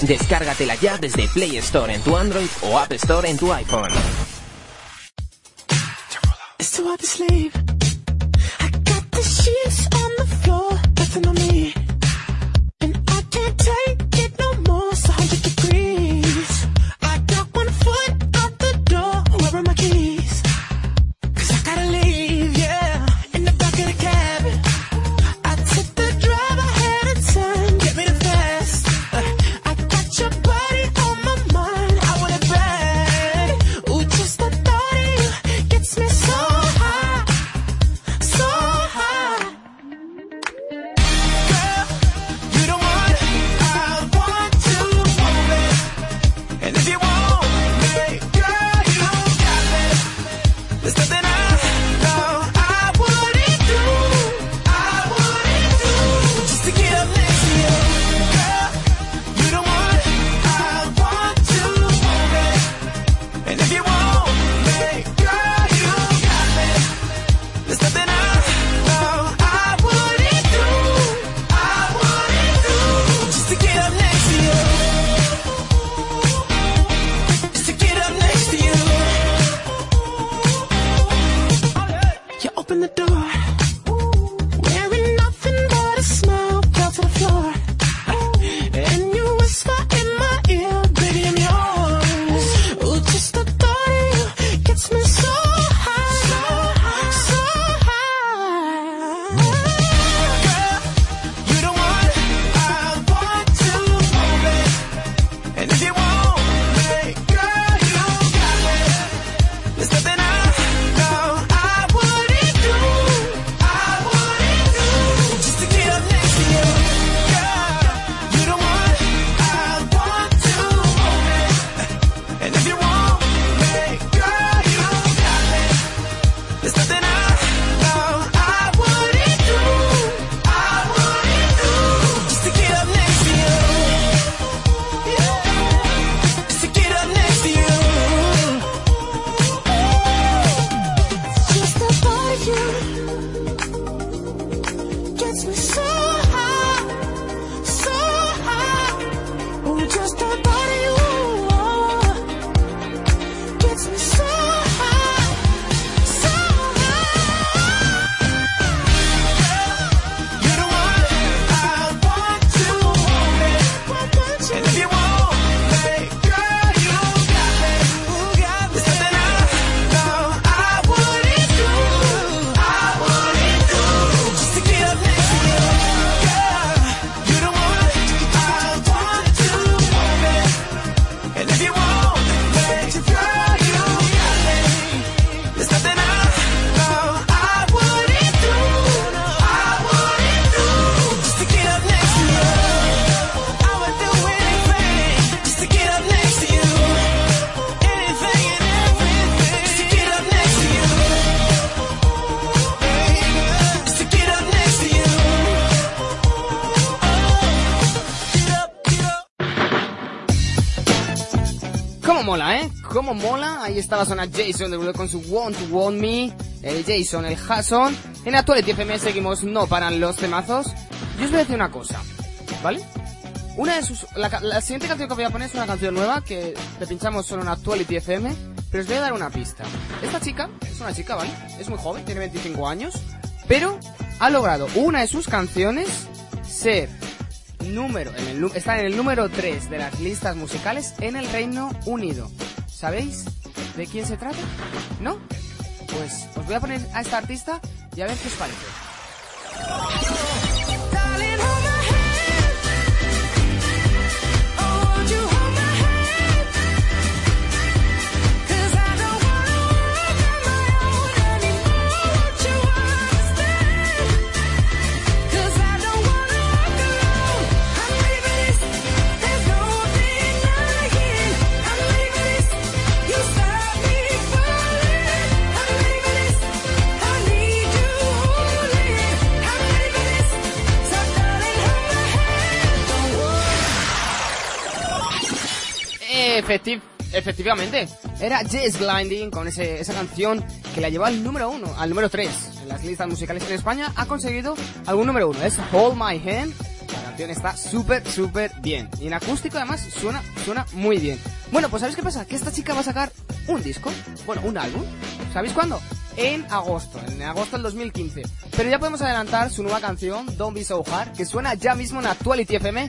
Descárgatela ya desde Play Store en tu Android como mola. Ahí estaba zona Jason de con su Want to Want Me. El Jason, el Jason. En actual FM seguimos, no paran los temazos. Yo os voy a decir una cosa, ¿vale? Una de sus, la, siguiente canción que voy a poner es una canción nueva que le pinchamos solo en Actuality FM, pero os voy a dar una pista. Esta chica es una chica, ¿vale? Es muy joven, tiene 25 años, pero ha logrado una de sus canciones ser número, en está en el número 3 de las listas musicales en el Reino Unido. ¿Sabéis de quién se trata? ¿No? Pues os voy a poner a esta artista y a ver qué os parece. Efectivamente, era Jess Blinding con ese, esa canción que la llevó al número uno, al número 3 en las listas musicales en España. Ha conseguido algún número uno, es Hold My Hand. La canción está súper, súper bien. Y en acústico además suena, suena muy bien. Bueno, pues ¿sabéis qué pasa? Que esta chica va a sacar un disco, bueno, un álbum. ¿Sabéis cuándo? En agosto, en agosto del 2015. Pero ya podemos adelantar su nueva canción, Don't Be So Hard, que suena ya mismo en Actuality FM.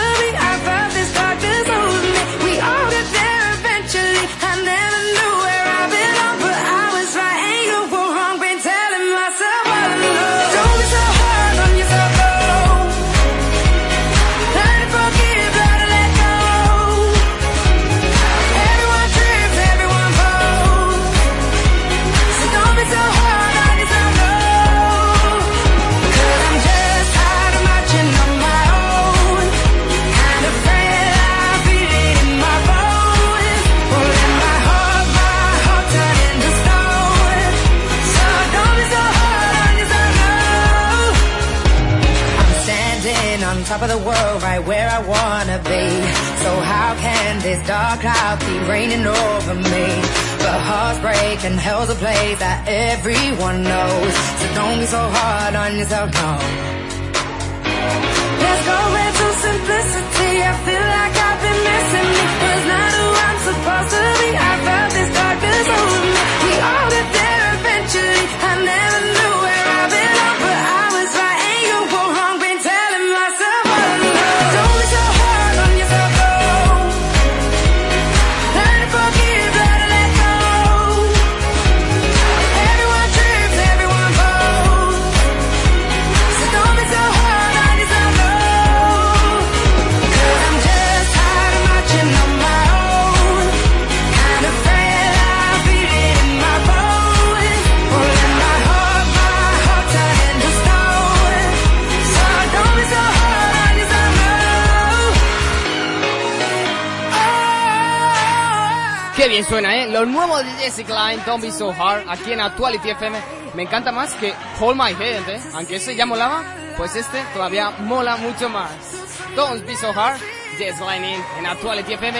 cloud be raining over me? But hearts break and hell's a place that everyone knows. So don't be so hard on yourself, no. Let's go back to simplicity. I feel like I've been missing me. Was not who I'm supposed to be. I felt this darkness over me. We all get there eventually. I never knew where I belong, bien suena, ¿eh? Lo nuevo de Jesse Klein, Don't Be So Hard, aquí en Actuality FM. Me encanta más que Hold My Head, ¿eh? Aunque ese ya molaba, pues este todavía mola mucho más. Don't Be So Hard, Jess Klein in, en Actuality FM.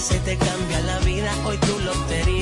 Y te cambia la vida. Hoy tu lotería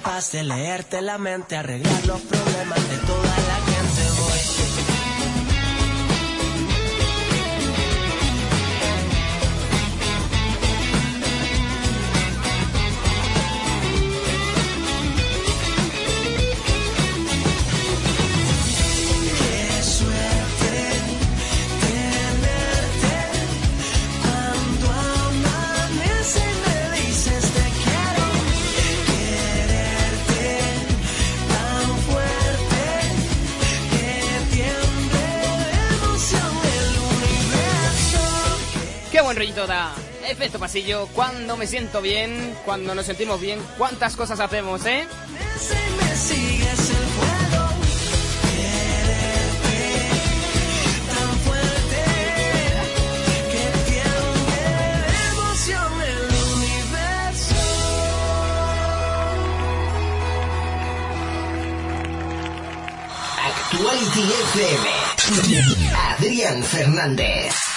capaz de leerte la mente, arreglar los problemas de Qué buen rollito da. Efecto pasillo, cuando me siento bien, cuando nos sentimos bien, cuántas cosas hacemos, ¿eh? Actuality FM. Adrián Fernández.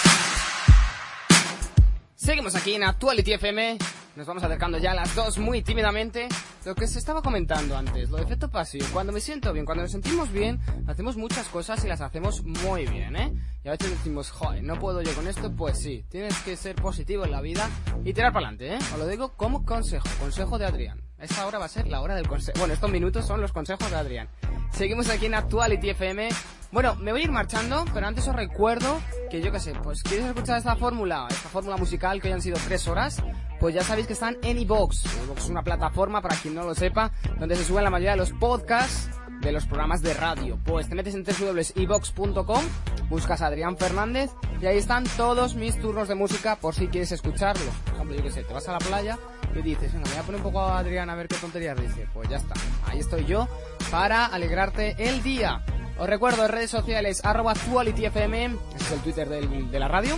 Seguimos aquí en Actuality FM. Nos vamos acercando ya a las dos muy tímidamente. Lo que se estaba comentando antes, lo de efecto pasivo. Cuando me siento bien, cuando nos sentimos bien, hacemos muchas cosas y las hacemos muy bien, ¿eh? Y a veces decimos, joder, no puedo yo con esto. Pues sí, tienes que ser positivo en la vida y tirar para adelante, ¿eh? Os lo digo como consejo, consejo de Adrián. Esta hora va a ser la hora del consejo. Bueno, estos minutos son los consejos de Adrián. Seguimos aquí en Actuality FM. Bueno, me voy a ir marchando, pero antes os recuerdo que yo qué sé, pues quieres escuchar esta fórmula, esta fórmula musical que hoy han sido tres horas, pues ya sabéis que están en iVoox. iVoox es una plataforma, para quien no lo sepa, donde se suben la mayoría de los podcasts de los programas de radio. Pues te metes en www.evox.com, buscas a Adrián Fernández y ahí están todos mis turnos de música por si quieres escucharlo. Por ejemplo, yo qué sé, te vas a la playa y dices, venga, me voy a poner un poco a Adrián a ver qué tonterías dice. Pues ya está, ahí estoy yo para alegrarte el día. Os recuerdo redes sociales, arroba actualityfm, ese es el Twitter de la radio.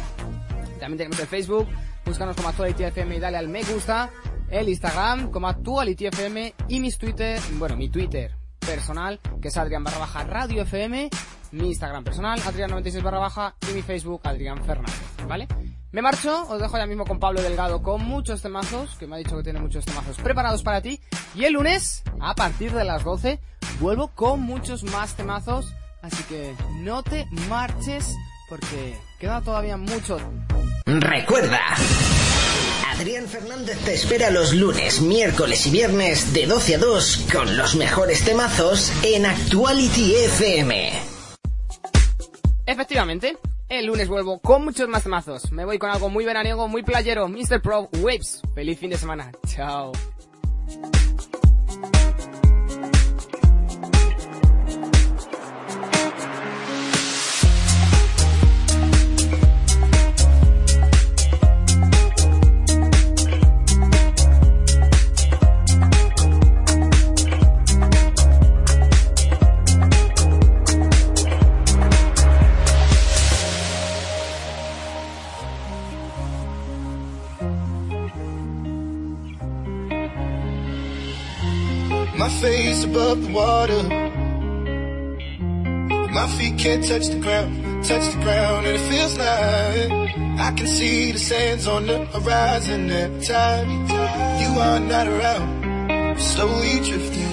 También tenemos el Facebook, búscanos como actualityfm y dale al me gusta. El Instagram como actualityfm y mis Twitter, bueno, mi Twitter personal, que es Adrián barra baja radio FM, mi Instagram personal, Adrián96 barra baja y mi Facebook, Adrián Fernández, ¿vale? Me marcho, os dejo ya mismo con Pablo Delgado con muchos temazos, que me ha dicho que tiene muchos temazos preparados para ti. Y el lunes, a partir de las 12, vuelvo con muchos más temazos, así que no te marches porque queda todavía mucho. Recuerda, Adrián Fernández te espera los lunes, miércoles y viernes de 12 a 2 con los mejores temazos en Actuality FM. Efectivamente, el lunes vuelvo con muchos más temazos. Me voy con algo muy veraniego, muy playero, Mr. Pro Waves. Feliz fin de semana. Chao. above the water. My feet can't touch the ground, touch the ground, and it feels like I can see the sands on the horizon every time you are not around. Slowly drifting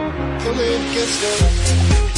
Come and get started.